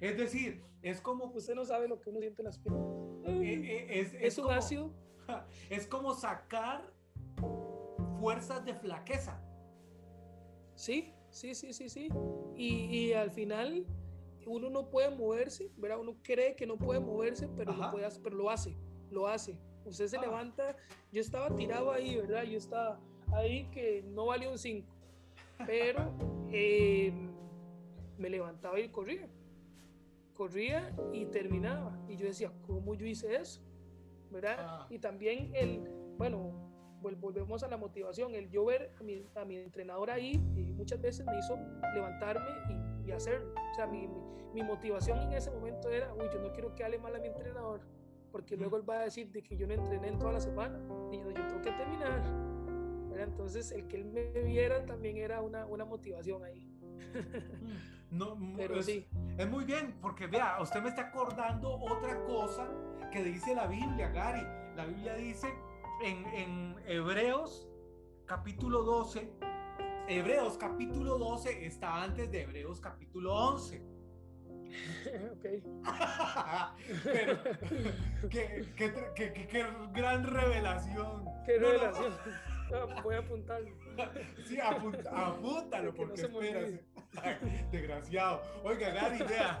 Es decir, es como... Usted no sabe lo que uno siente en las piernas. Eh, eh, es, es, un ácido. Es como sacar fuerzas de flaqueza. Sí, sí, sí, sí, sí. Y, y al final uno no puede moverse, ¿verdad? Uno cree que no puede moverse, pero, lo, puede, pero lo hace, lo hace. Usted se ah. levanta, yo estaba tirado ahí, ¿verdad? Yo estaba ahí que no valía un 5, pero eh, me levantaba y corría corría y terminaba. Y yo decía, ¿cómo yo hice eso? ¿Verdad? Ah. Y también el, bueno, volvemos a la motivación, el yo ver a mi, a mi entrenador ahí y muchas veces me hizo levantarme y, y hacerlo. O sea, mi, mi, motivación en ese momento era, uy, yo no quiero que hable mal a mi entrenador, porque luego él va a decir de que yo no entrené en toda la semana y yo, yo tengo que terminar. ¿verdad? Entonces, el que él me viera también era una, una motivación ahí. No, Pero es, sí. es muy bien, porque vea, usted me está acordando otra cosa que dice la Biblia, Gary. La Biblia dice en, en Hebreos capítulo 12, Hebreos capítulo 12 está antes de Hebreos capítulo 11. ok. Pero, qué, qué, qué, qué, gran revelación. Qué revelación. voy a apuntarlo. Sí, apúntalo, porque espérase. Desgraciado. Oiga, Gary, vea.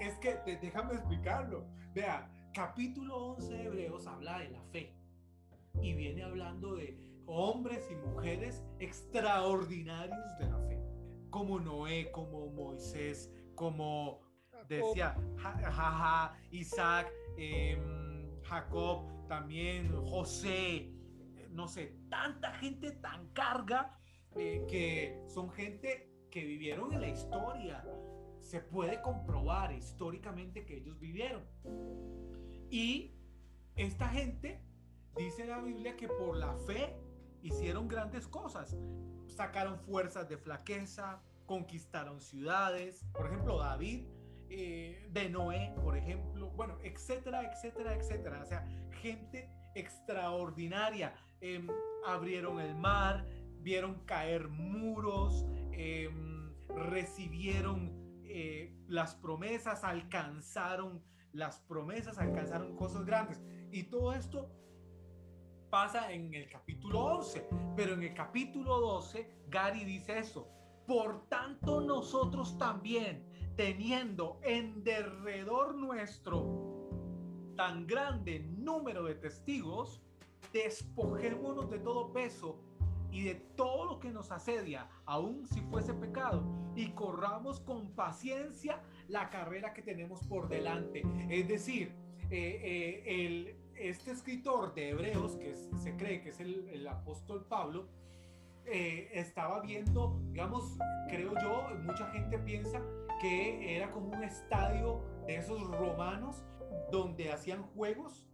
Es que déjame explicarlo. Vea, capítulo 11 de Hebreos habla de la fe. Y viene hablando de hombres y mujeres extraordinarios de la fe. Como Noé, como Moisés, como decía jaja, Isaac, em, Jacob, también José, no sé, tanta gente tan carga eh, que son gente que vivieron en la historia. Se puede comprobar históricamente que ellos vivieron. Y esta gente, dice la Biblia, que por la fe hicieron grandes cosas. Sacaron fuerzas de flaqueza, conquistaron ciudades. Por ejemplo, David eh, de Noé, por ejemplo. Bueno, etcétera, etcétera, etcétera. O sea, gente extraordinaria. Em, abrieron el mar, vieron caer muros, em, recibieron eh, las promesas, alcanzaron las promesas, alcanzaron cosas grandes. Y todo esto pasa en el capítulo 11, pero en el capítulo 12 Gary dice eso. Por tanto nosotros también, teniendo en derredor nuestro tan grande número de testigos, despojémonos de todo peso y de todo lo que nos asedia, aun si fuese pecado, y corramos con paciencia la carrera que tenemos por delante. Es decir, eh, eh, este escritor de Hebreos, que se cree que es el, apóstol Pablo, eh, estaba viendo, digamos, creo yo, mucha gente piensa que era como un estadio de esos romanos donde hacían juegos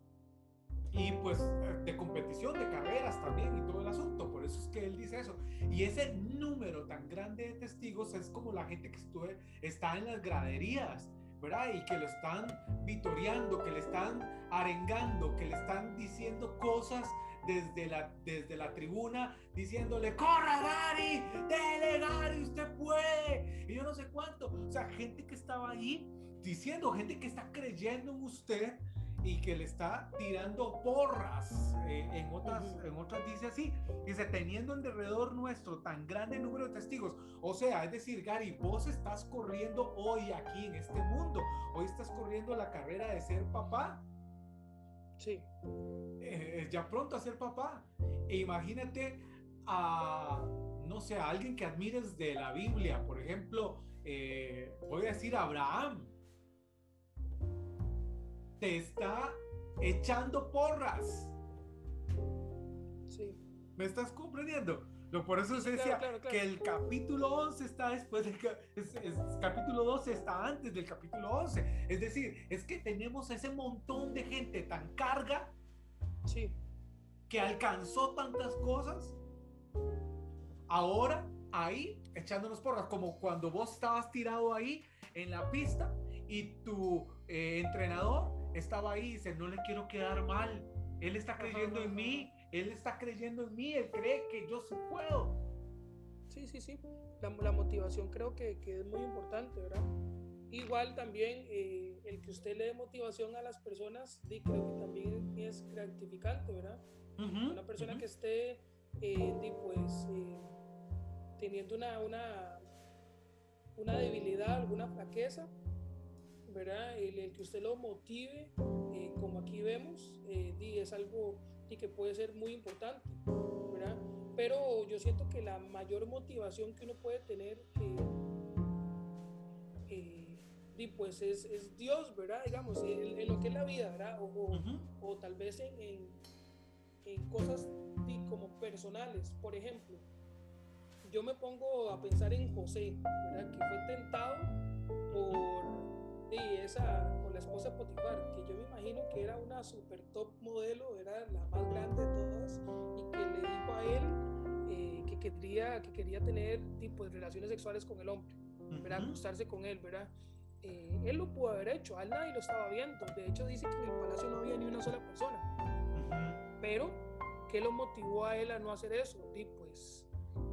y pues de competición, de carreras también y todo el asunto. Por eso es que él dice eso. Y ese número tan grande de testigos es como la gente que estuve, está en las graderías, ¿verdad? Y que lo están vitoreando, que le están arengando, que le están diciendo cosas desde la, desde la tribuna, diciéndole, corra Gary, dele Gary, usted puede. Y yo no sé cuánto. O sea, gente que estaba ahí diciendo, gente que está creyendo en usted y que le está tirando porras. Eh, en, otras, en otras dice así, dice, teniendo en derredor nuestro tan grande número de testigos. O sea, es decir, Gary, vos estás corriendo hoy aquí en este mundo. Hoy estás corriendo la carrera de ser papá. Sí. Eh, ya pronto a ser papá. E imagínate a, no sé, a alguien que admires de la Biblia. Por ejemplo, eh, voy a decir Abraham te está echando porras. Sí. ¿Me estás comprendiendo? Lo, por eso se decía que el capítulo 11 está después del capítulo 12 está antes del capítulo 11. Es decir, es que tenemos ese montón de gente tan carga sí. que alcanzó tantas cosas. Ahora ahí echándonos porras, como cuando vos estabas tirado ahí en la pista y tu eh, entrenador estaba ahí y dice, no le quiero quedar mal. Él está creyendo en mí, él está creyendo en mí, él cree que yo sí puedo. Sí, sí, sí. La, motivación creo que, que, es muy importante, ¿verdad? Igual también eh, el que usted le dé motivación a las personas, creo que también es gratificante, ¿verdad? una persona que esté, eh, pues, eh, teniendo una, una, una debilidad, alguna flaqueza, ¿verdad? El, que usted lo motive, eh, como aquí vemos, eh, es algo que puede ser muy importante, ¿verdad? Pero yo siento que la mayor motivación que uno puede tener, eh, pues es, es, Dios, ¿verdad? Digamos, en, lo que es la vida, ¿verdad? O, o, tal vez en, en, en cosas como personales, por ejemplo. Yo me pongo a pensar en José, ¿verdad? Que fue tentado por y esa con la esposa Potifar, que yo me imagino que era una super top modelo, era la más grande de todas, y que le dijo a él eh, que, quería, que quería tener tipo de relaciones sexuales con el hombre, ¿verdad? Acostarse con él, ¿verdad? Eh, él lo pudo haber hecho, a él nadie lo estaba viendo. De hecho, dice que en el palacio no había ni una sola persona. Pero, ¿qué lo motivó a él a no hacer eso? Y pues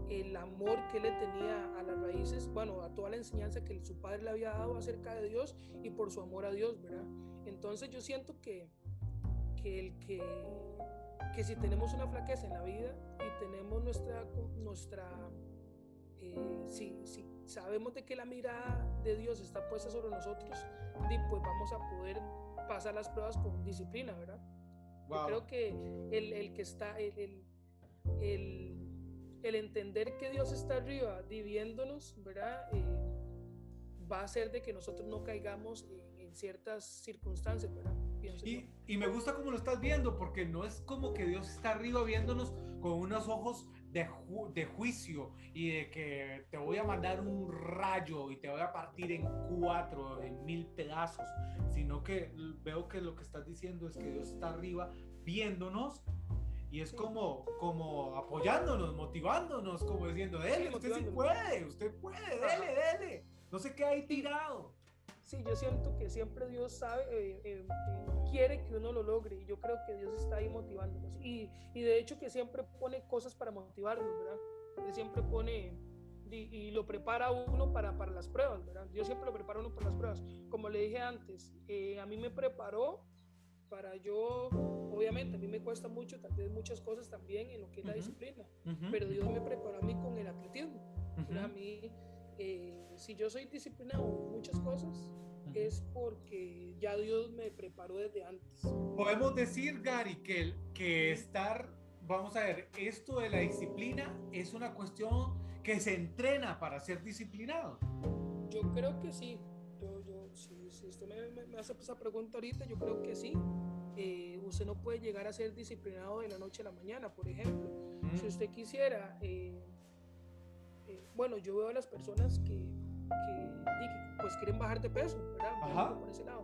el amor que le tenía a las raíces, bueno, a toda la enseñanza que su padre le había dado acerca de Dios y por su amor a Dios, ¿verdad? Entonces yo siento que, que el que, que si tenemos una flaqueza en la vida y tenemos nuestra, nuestra eh, si, si, sabemos de que la mirada de Dios está puesta sobre nosotros, pues vamos a poder pasar las pruebas con disciplina, ¿verdad? Yo creo que el, el que está, el, el, el el entender que Dios está arriba viviéndonos, ¿verdad? Eh, va a hacer de que nosotros no caigamos en, ciertas circunstancias, ¿verdad? Y, y, me gusta cómo lo estás viendo, porque no es como que Dios está arriba viéndonos con unos ojos de, de, juicio y de que te voy a mandar un rayo y te voy a partir en cuatro, en mil pedazos, sino que veo que lo que estás diciendo es que Dios está arriba viéndonos y es como, como apoyándonos, motivándonos, como diciendo, dele, usted sí puede, usted puede, dele, dele. No se quede ahí tirado. Sí, yo siento que siempre Dios sabe, eh, eh, eh, quiere que uno lo logre y yo creo que Dios está ahí motivándonos. Y, y de hecho que siempre pone cosas para motivarnos, ¿verdad? Él siempre pone y, lo prepara uno para, para las pruebas, ¿verdad? Yo siempre lo preparo uno para las pruebas. Como le dije antes, eh, a mí me preparó para yo, obviamente, a mí me cuesta mucho, tal vez muchas cosas también en lo que es la disciplina, pero Dios me preparó a mí con el atletismo. A mí, eh, si yo soy disciplinado en muchas cosas, es porque ya Dios me preparó desde antes. Podemos decir, Gary, que, que estar, vamos a ver, esto de la disciplina es una cuestión que se entrena para ser disciplinado. Yo creo que sí. Yo, yo, si, si usted me, me, hace esa pregunta ahorita, yo creo que sí. Eh, usted no puede llegar a ser disciplinado de la noche a la mañana, por ejemplo. Si usted quisiera, eh, eh, bueno, yo veo a las personas que, que, pues quieren bajar de peso, ¿verdad? Por ese lado.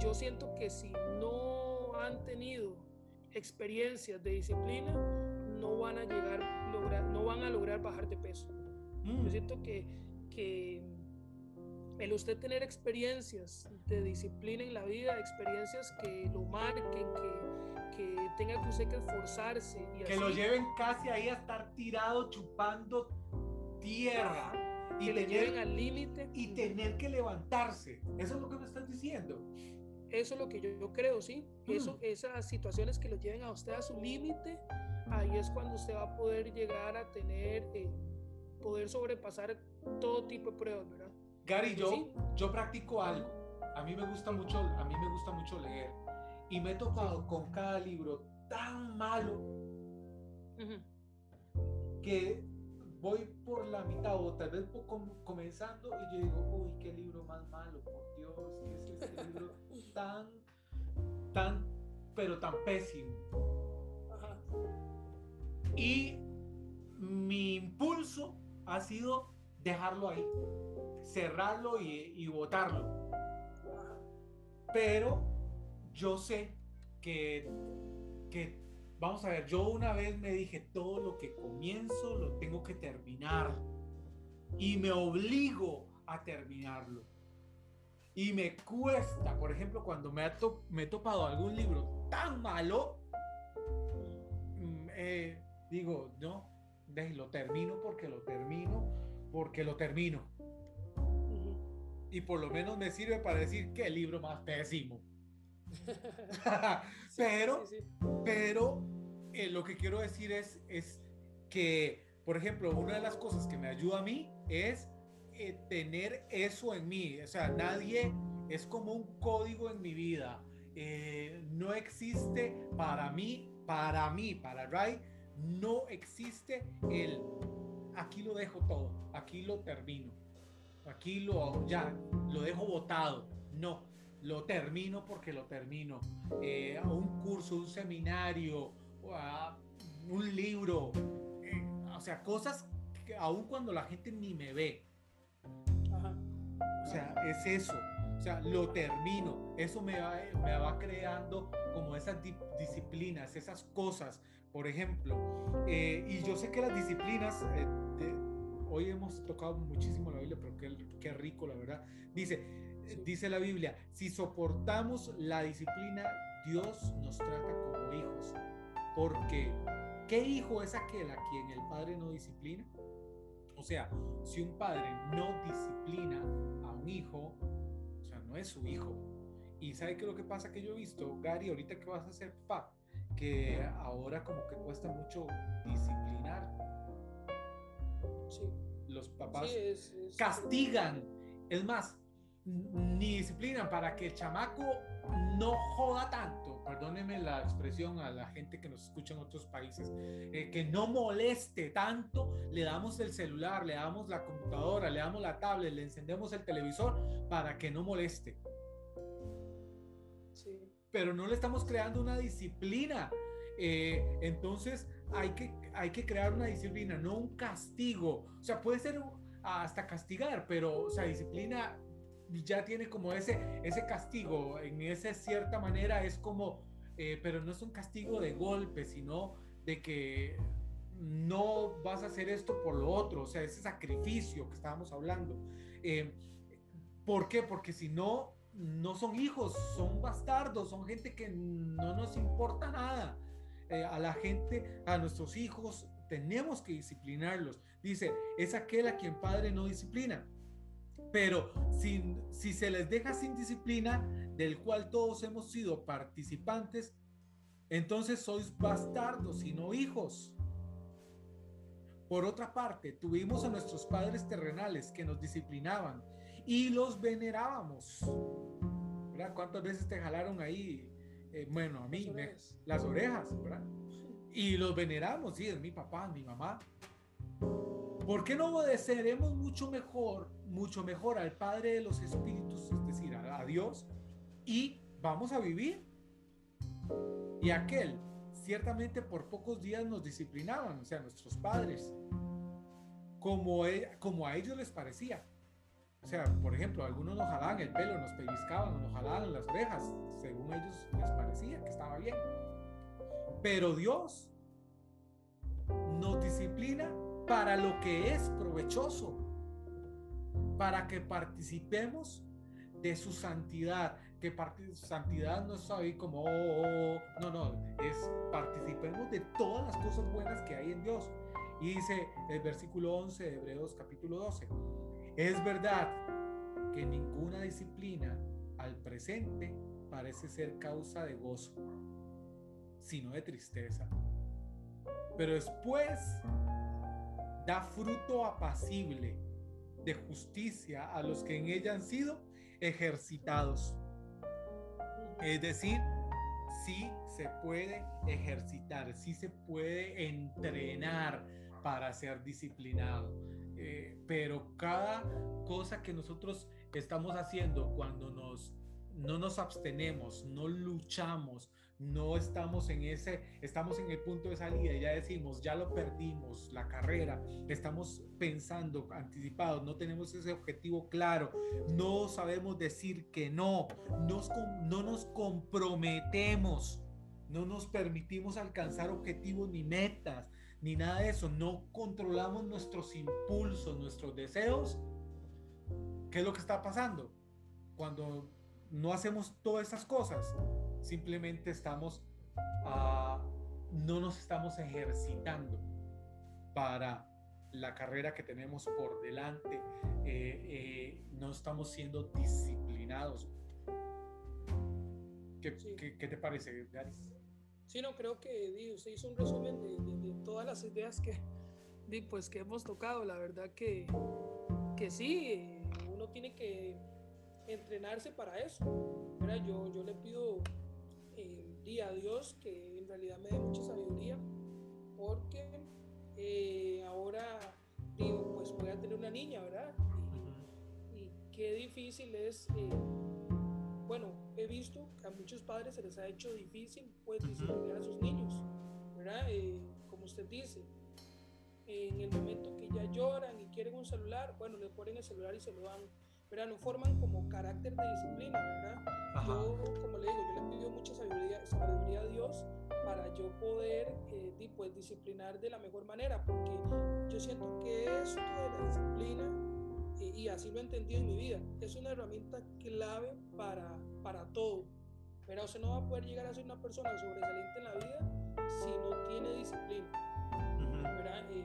Yo siento que si no han tenido experiencias de disciplina, no van a llegar, lograr, no van a lograr bajar de peso. Yo mm. siento que, que el usted tener experiencias de disciplina en la vida, experiencias que lo marquen, que, que tenga que usted que esforzarse. Y que lo lleven casi ahí a estar tirado chupando tierra. y que le lleven al límite. Y tener que levantarse. Eso es lo que me estás diciendo. Eso es lo que yo, creo, sí. Eso, mm. esas situaciones que lo lleven a usted a su límite, ahí es cuando usted va a poder llegar a tener, eh, poder sobrepasar todo tipo de pruebas, ¿verdad? Gary, yo, yo practico algo. A mí me gusta mucho, a mí me gusta mucho leer. Y me he topado con cada libro tan malo que voy por la mitad o tal vez comenzando y yo digo, uy, qué libro más malo, por Dios, ¿qué es este libro tan, tan, pero tan pésimo? Y mi impulso ha sido dejarlo ahí, cerrarlo y, y botarlo. Pero yo sé que, que, vamos a ver, yo una vez me dije, todo lo que comienzo lo tengo que terminar. Y me obligo a terminarlo. Y me cuesta, por ejemplo, cuando me, me he topado algún libro tan malo, mm, eh, digo, no, lo termino porque lo termino, porque lo termino. Y por lo menos me sirve para decir qué libro más pésimo. pero, pero eh, lo que quiero decir es, es que, por ejemplo, una de las cosas que me ayuda a mí es eh, tener eso en mí. O sea, nadie es como un código en mi vida. Eh, no existe para mí, para mí, para Ray, no existe el aquí lo dejo todo, aquí lo termino, aquí lo ya, lo dejo botado. No, lo termino porque lo termino. Eh, un curso, un seminario, un libro, eh, o sea, cosas que aun cuando la gente ni me ve. O sea, es eso. O sea, lo termino. Eso me va, me va creando como esas disciplinas, esas cosas por ejemplo. Eh, y yo sé que las disciplinas, eh, hoy hemos tocado muchísimo la Biblia, pero qué, qué rico, la verdad. Dice, dice la Biblia, si soportamos la disciplina, Dios nos trata como hijos. Porque, ¿qué hijo es aquel a quien el padre no disciplina? O sea, si un padre no disciplina a un hijo, o sea, no es su hijo. Y ¿sabe qué es lo que pasa que yo he visto, Gary, ahorita que vas a ser papá? que ahora como que cuesta mucho disciplinar. Sí. Los papás castigan. Es más, ni disciplinan para que el chamaco no joda tanto, perdónenme la expresión a la gente que nos escucha en otros países, eh, que no moleste tanto, le damos el celular, le damos la computadora, le damos la tablet, le encendemos el televisor para que no moleste pero no le estamos creando una disciplina. Eh, entonces hay que, hay que crear una disciplina, no un castigo. O sea, puede ser hasta castigar, pero o sea, disciplina ya tiene como ese, ese castigo, en esa cierta manera es como, eh, pero no es un castigo de golpe, sino de que no vas a hacer esto por lo otro, o sea, ese sacrificio que estábamos hablando. Eh, ¿Por qué? Porque si no, no son hijos, son bastardos, son gente que no nos importa nada. Eh, a la gente, a nuestros hijos, tenemos que disciplinarlos. Dice, es aquel a quien padre no disciplina. Pero si, se les deja sin disciplina, del cual todos hemos sido participantes, entonces sois bastardos y no hijos. Por otra parte, tuvimos a nuestros padres terrenales que nos disciplinaban y los venerábamos. ¿Cuántas veces te jalaron ahí? Eh, bueno, a mí, las orejas, ¿verdad? Y los veneramos, sí, es mi papá, mi mamá. ¿Por qué no obedeceremos mucho mejor, mucho mejor al Padre de los Espíritus, es decir, a, a Dios, y vamos a vivir? Y aquel, ciertamente por pocos días nos disciplinaban, o sea, nuestros padres, como, e, como a ellos les parecía. O sea, por ejemplo, algunos nos jalaban el pelo, nos pellizcaban, nos jalaban las orejas, según ellos les parecía que estaba bien. Pero Dios nos disciplina para lo que es provechoso, para que participemos de su santidad, que santidad no es ahí como, oh, oh, oh, no, no, es participemos de todas las cosas buenas que hay en Dios. Y dice el versículo 11 de Hebreos capítulo 12, es verdad que ninguna disciplina al presente parece ser causa de gozo, sino de tristeza. Pero después da fruto apacible de justicia a los que en ella han sido ejercitados. Es decir, sí se puede ejercitar, sí se puede entrenar para ser disciplinado. Eh, pero cada cosa que nosotros estamos haciendo cuando nos, no nos abstenemos, no luchamos, no estamos en ese, estamos en el punto de salida, ya decimos, ya lo perdimos, la carrera, estamos pensando anticipados, no tenemos ese objetivo claro, no sabemos decir que no, nos, no nos comprometemos, no nos permitimos alcanzar objetivos ni metas, ni nada de eso, no controlamos nuestros impulsos, nuestros deseos, ¿qué es lo que está pasando? Cuando no hacemos todas esas cosas, simplemente estamos, uh, no nos estamos ejercitando para la carrera que tenemos por delante, eh, eh, no estamos siendo disciplinados. ¿Qué, ¿qué, ¿qué, te parece? Sí, no, creo que usted hizo un resumen de, de, de todas las ideas que, pues, que hemos tocado. La verdad que, que sí, uno tiene que entrenarse para eso. Mira, yo, yo le pido eh, a Dios que en realidad me dé mucha sabiduría, porque eh, ahora digo, pues voy a tener una niña, ¿verdad? Y, qué difícil es, eh, bueno, he visto que a muchos padres se les ha hecho difícil pues disciplinar a sus niños, ¿verdad? Eh, como usted dice, en el momento que ya lloran y quieren un celular, bueno, le ponen el celular y se lo dan ¿verdad? No forman como carácter de disciplina, ¿verdad? Yo, como le digo, yo le pido mucha sabiduría, sabiduría a Dios para yo poder eh, pues, disciplinar de la mejor manera, porque yo siento que esto de la disciplina, y así lo he entendido en mi vida, es una herramienta clave para, para todo. Pero usted no va a poder llegar a ser una persona sobresaliente en la vida si no tiene disciplina. Eh,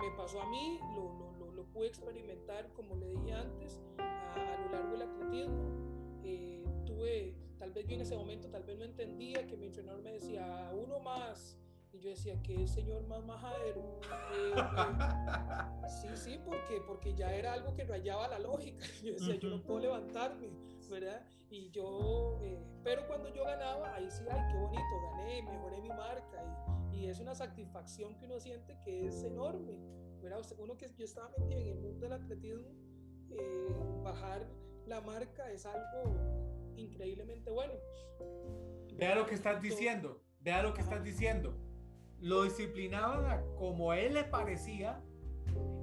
me pasó a mí, lo, lo, lo, pude experimentar, como le dije antes, a, lo largo del atletismo. Eh, tuve, tal vez yo en ese momento, tal vez no entendía que mi entrenador me decía, uno más. Y yo decía, que el señor más majadero. Eh, eh, sí, sí, porque, porque ya era algo que rayaba la lógica. Yo decía, yo no puedo levantarme, ¿verdad? Y yo, pero cuando yo ganaba, ahí sí, ay, qué bonito, gané, mejoré mi marca. Y, y es una satisfacción que uno siente que es enorme. ¿verdad? Uno que yo estaba metido en el mundo del atletismo, eh, bajar la marca es algo increíblemente bueno. Vea lo que estás diciendo, vea lo que estás diciendo. Lo disciplinaban como a él le parecía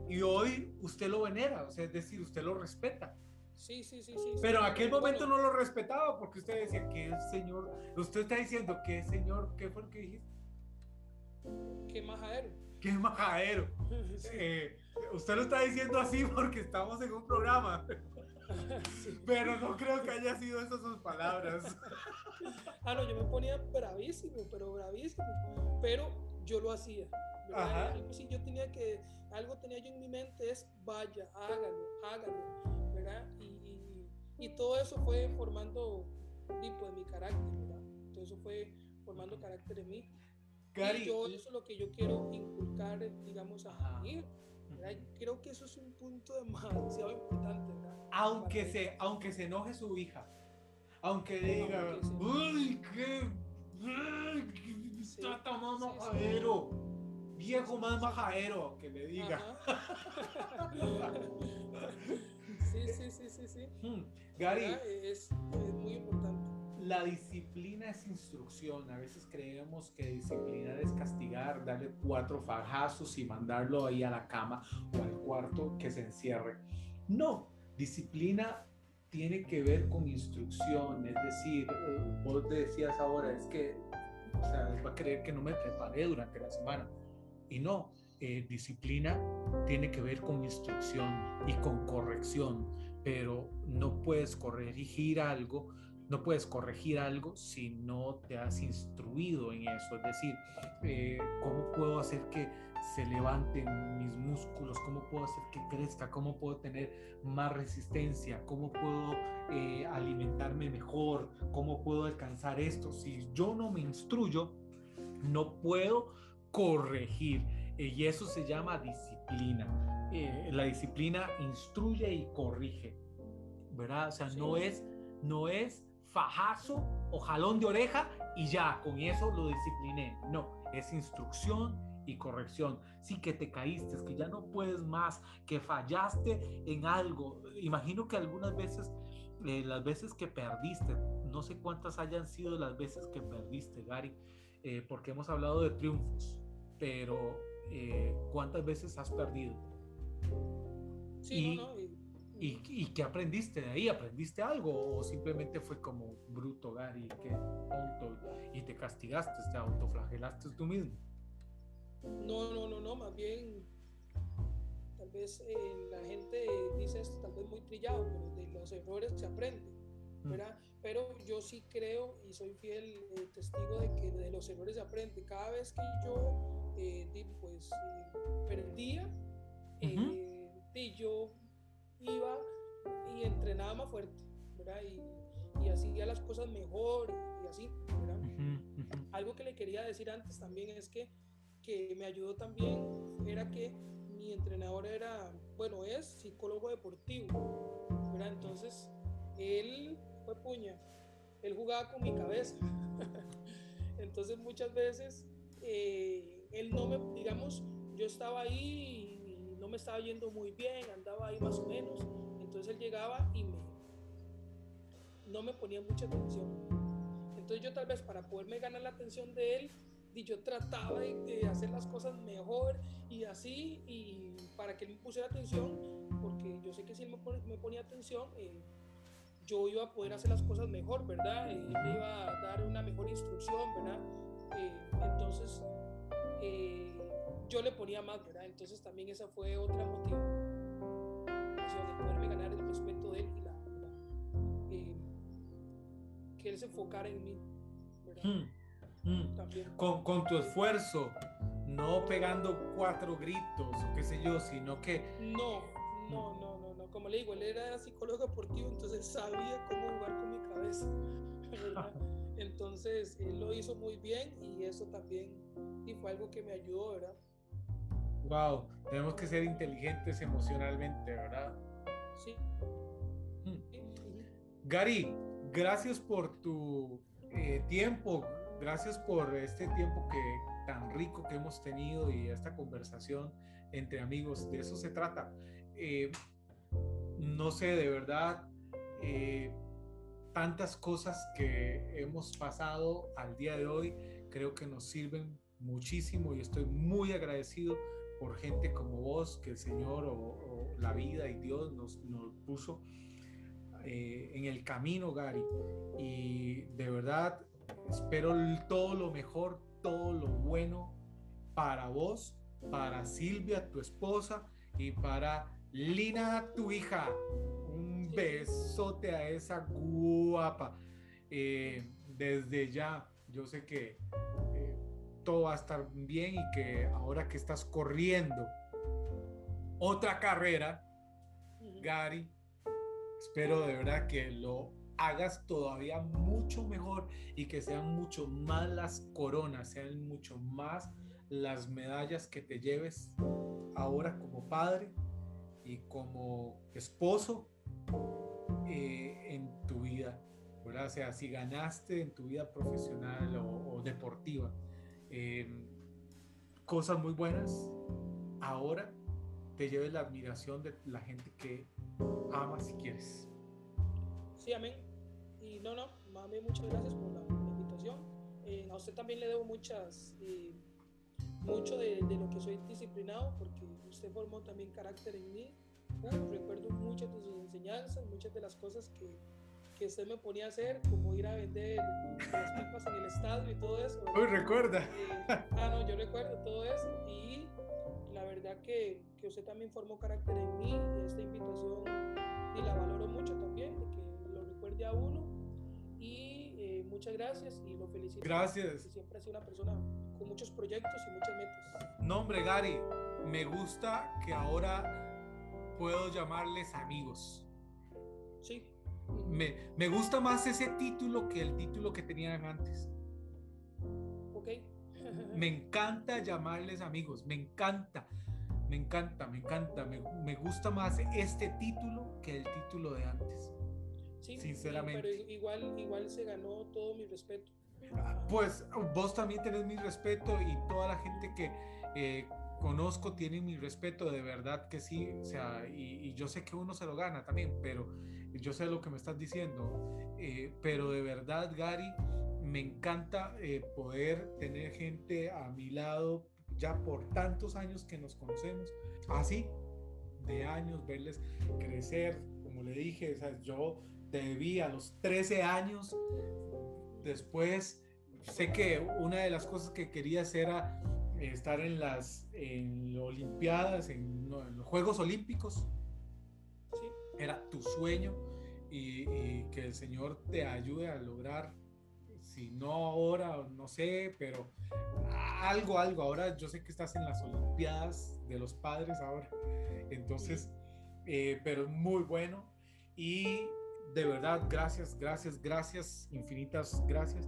y hoy usted lo venera, o sea, es decir, usted lo respeta. Sí, sí, sí, sí. Pero en aquel momento no lo respetaba porque usted decía que el Señor, usted está diciendo que Señor, ¿qué fue lo que dijiste? Que majadero. Que majadero. Eh, usted lo está diciendo así porque estamos en un programa. Pero no creo que haya sido esas sus palabras. ah, no, yo me ponía bravísimo, pero bravísimo. Pero yo lo hacía. Algo si yo tenía que, algo tenía yo en mi mente es, vaya, hágalo, hágalo, ¿verdad? Y, y, todo eso fue formando tipo de mi carácter, ¿verdad? Todo eso fue formando carácter en mí. y yo, eso es lo que yo quiero inculcar, digamos, a Creo que eso es un punto demasiado importante, ¿verdad? Aunque se, aunque se enoje su hija, aunque diga, ¡Uy, qué! está tan majadero! Viejo más majadero, que le diga. sí, sí, sí, sí, sí. Hmm, Gary. Es, es muy importante la disciplina es instrucción. A veces creemos que disciplinar es castigar, darle cuatro fajazos y mandarlo ahí a la cama o al cuarto que se encierre. No, disciplina tiene que ver con instrucción. Es decir, eh, vos decías ahora, es que, o sea, va a creer que no me preparé durante la semana. Y no, eh, disciplina tiene que ver con instrucción y con corrección, pero no puedes corregir algo no puedes corregir algo si no te has instruido en eso. Es decir, eh, ¿cómo puedo hacer que se levanten mis músculos? ¿Cómo puedo hacer que crezca? ¿Cómo puedo tener más resistencia? ¿Cómo puedo eh, alimentarme mejor? ¿Cómo puedo alcanzar esto? Si yo no me instruyo, no puedo corregir. Eh, y eso se llama disciplina. la disciplina instruye y corrige. ¿Verdad? O sea, no es no es fajazo o jalón de oreja y ya, con eso lo discipliné. No, es instrucción y corrección. Sí que te caíste, que ya no puedes más, que fallaste en algo. Imagino que algunas veces, eh, las veces que perdiste, no sé cuántas hayan sido las veces que perdiste, Gary, eh, porque hemos hablado de triunfos, pero eh, ¿cuántas veces has perdido? Sí, ¿Y, ¿Y qué aprendiste de ahí? ¿Aprendiste algo o simplemente fue como bruto, Gary, qué tonto y te castigaste, te autoflagelaste tú mismo? No, no, no, no, más bien tal vez eh, la gente dice esto tal vez muy trillado, pero de los errores se aprende, mm. ¿verdad? Pero yo sí creo y soy fiel eh, testigo de que de los errores se aprende. Cada vez que yo eh, pues perdía, y yo iba y entrenaba más fuerte, ¿verdad? Y, y hacía las cosas mejor y, así, ¿verdad? Algo que le quería decir antes también es que, que me ayudó también, era que mi entrenador era, bueno, es psicólogo deportivo, ¿verdad? Entonces, él fue puña, él jugaba con mi cabeza. Entonces, muchas veces, eh, él no me, digamos, yo estaba ahí no me estaba yendo muy bien, andaba ahí más o menos. Entonces él llegaba y me, no me ponía mucha atención. Entonces yo tal vez para poderme ganar la atención de él, y yo trataba de, hacer las cosas mejor y así, y para que él me pusiera atención, porque yo sé que si él me, ponía atención, eh, yo iba a poder hacer las cosas mejor, ¿verdad? Eh, iba a dar una mejor instrucción, ¿verdad? Eh, entonces, yo le ponía más, ¿verdad? Entonces también esa fue otra motivación, de poderme ganar el respeto de él y la, eh, que él se enfocara en mí, ¿verdad? Hmm, hmm. También. Con, con, tu esfuerzo, no pegando cuatro gritos o qué sé yo, sino que... No, no, no, no, no, como le digo, él era psicólogo deportivo, entonces sabía cómo jugar con mi cabeza, ¿verdad? Entonces, él lo hizo muy bien y eso también, y fue algo que me ayudó, ¿verdad? Wow, tenemos que ser inteligentes emocionalmente, ¿verdad? Sí. Hmm. Gary, gracias por tu eh, tiempo, gracias por este tiempo que tan rico que hemos tenido y esta conversación entre amigos. De eso se trata. Eh, no sé, de verdad, eh, tantas cosas que hemos pasado al día de hoy creo que nos sirven muchísimo y estoy muy agradecido por gente como vos, que el Señor o, la vida y Dios nos, nos puso eh, en el camino, Gary. Y de verdad, espero todo lo mejor, todo lo bueno para vos, para Silvia, tu esposa, y para Lina, tu hija. Besote a esa guapa. Eh, desde ya, yo sé que todo va a estar bien y que ahora que estás corriendo otra carrera, Gary, espero de verdad que lo hagas todavía mucho mejor y que sean mucho más las coronas, sean mucho más las medallas que te lleves ahora como padre y como esposo eh, en tu vida. O sea, si ganaste en tu vida profesional o, deportiva em, cosas muy buenas, ahora te lleves la admiración de la gente que amas y quieres. Sí, amén. Y no, no, mami, muchas gracias por la, invitación. Eh, a usted también le debo muchas, eh, mucho de, de, lo que soy disciplinado, porque usted formó también carácter en mí. Recuerdo muchas de sus enseñanzas, muchas de las cosas que, que usted me ponía a hacer, como ir a vender las pipas en el estadio y todo eso. Uy, recuerda. Eh, ah, no, yo recuerdo todo eso y la verdad que, que usted también formó carácter en mí esta invitación y la valoro mucho también, de que lo recuerde a uno y eh, muchas gracias y lo felicito. Gracias. siempre ha sido una persona con muchos proyectos y muchas metas. No, hombre, Gary, me gusta que ahora puedo llamarles amigos. Sí, me, me, gusta más ese título que el título que tenían antes. Ok. me encanta llamarles amigos, me encanta, me encanta, me encanta, me, me, gusta más este título que el título de antes. Sí, sinceramente. pero igual, igual se ganó todo mi respeto. Ah, pues vos también tenés mi respeto y toda la gente que eh, conozco tiene mi respeto, de verdad que sí, o sea, y, y, yo sé que uno se lo gana también, pero yo sé lo que me estás diciendo, eh, pero de verdad, Gary, me encanta eh, poder tener gente a mi lado ya por tantos años que nos conocemos, así, de años, verles crecer, como le dije, o sea, yo te vi a los 13 años, después sé que una de las cosas que querías era estar en las Olimpiadas, en, los Juegos Olímpicos. Era tu sueño y, que el Señor te ayude a lograr, si no ahora, no sé, pero algo, algo. Ahora yo sé que estás en las Olimpiadas de los padres ahora. Entonces, eh, pero es muy bueno. Y de verdad, gracias, gracias, gracias, infinitas gracias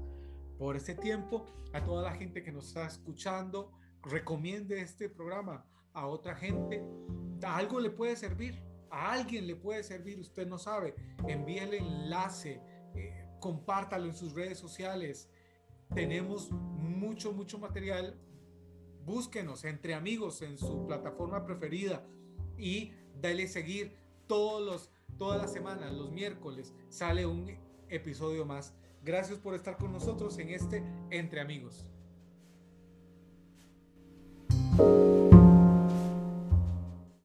por este tiempo. A toda la gente que nos está escuchando, recomiende este programa a otra gente. algo le puede servir a alguien le puede servir, usted no sabe, envíe el enlace, eh, compártalo en sus redes sociales. Tenemos mucho, mucho material. Búsquenos entre amigos en su plataforma preferida y dale seguir todos los, todas las semanas, los miércoles, sale un episodio más. Gracias por estar con nosotros en este Entre Amigos. thank you.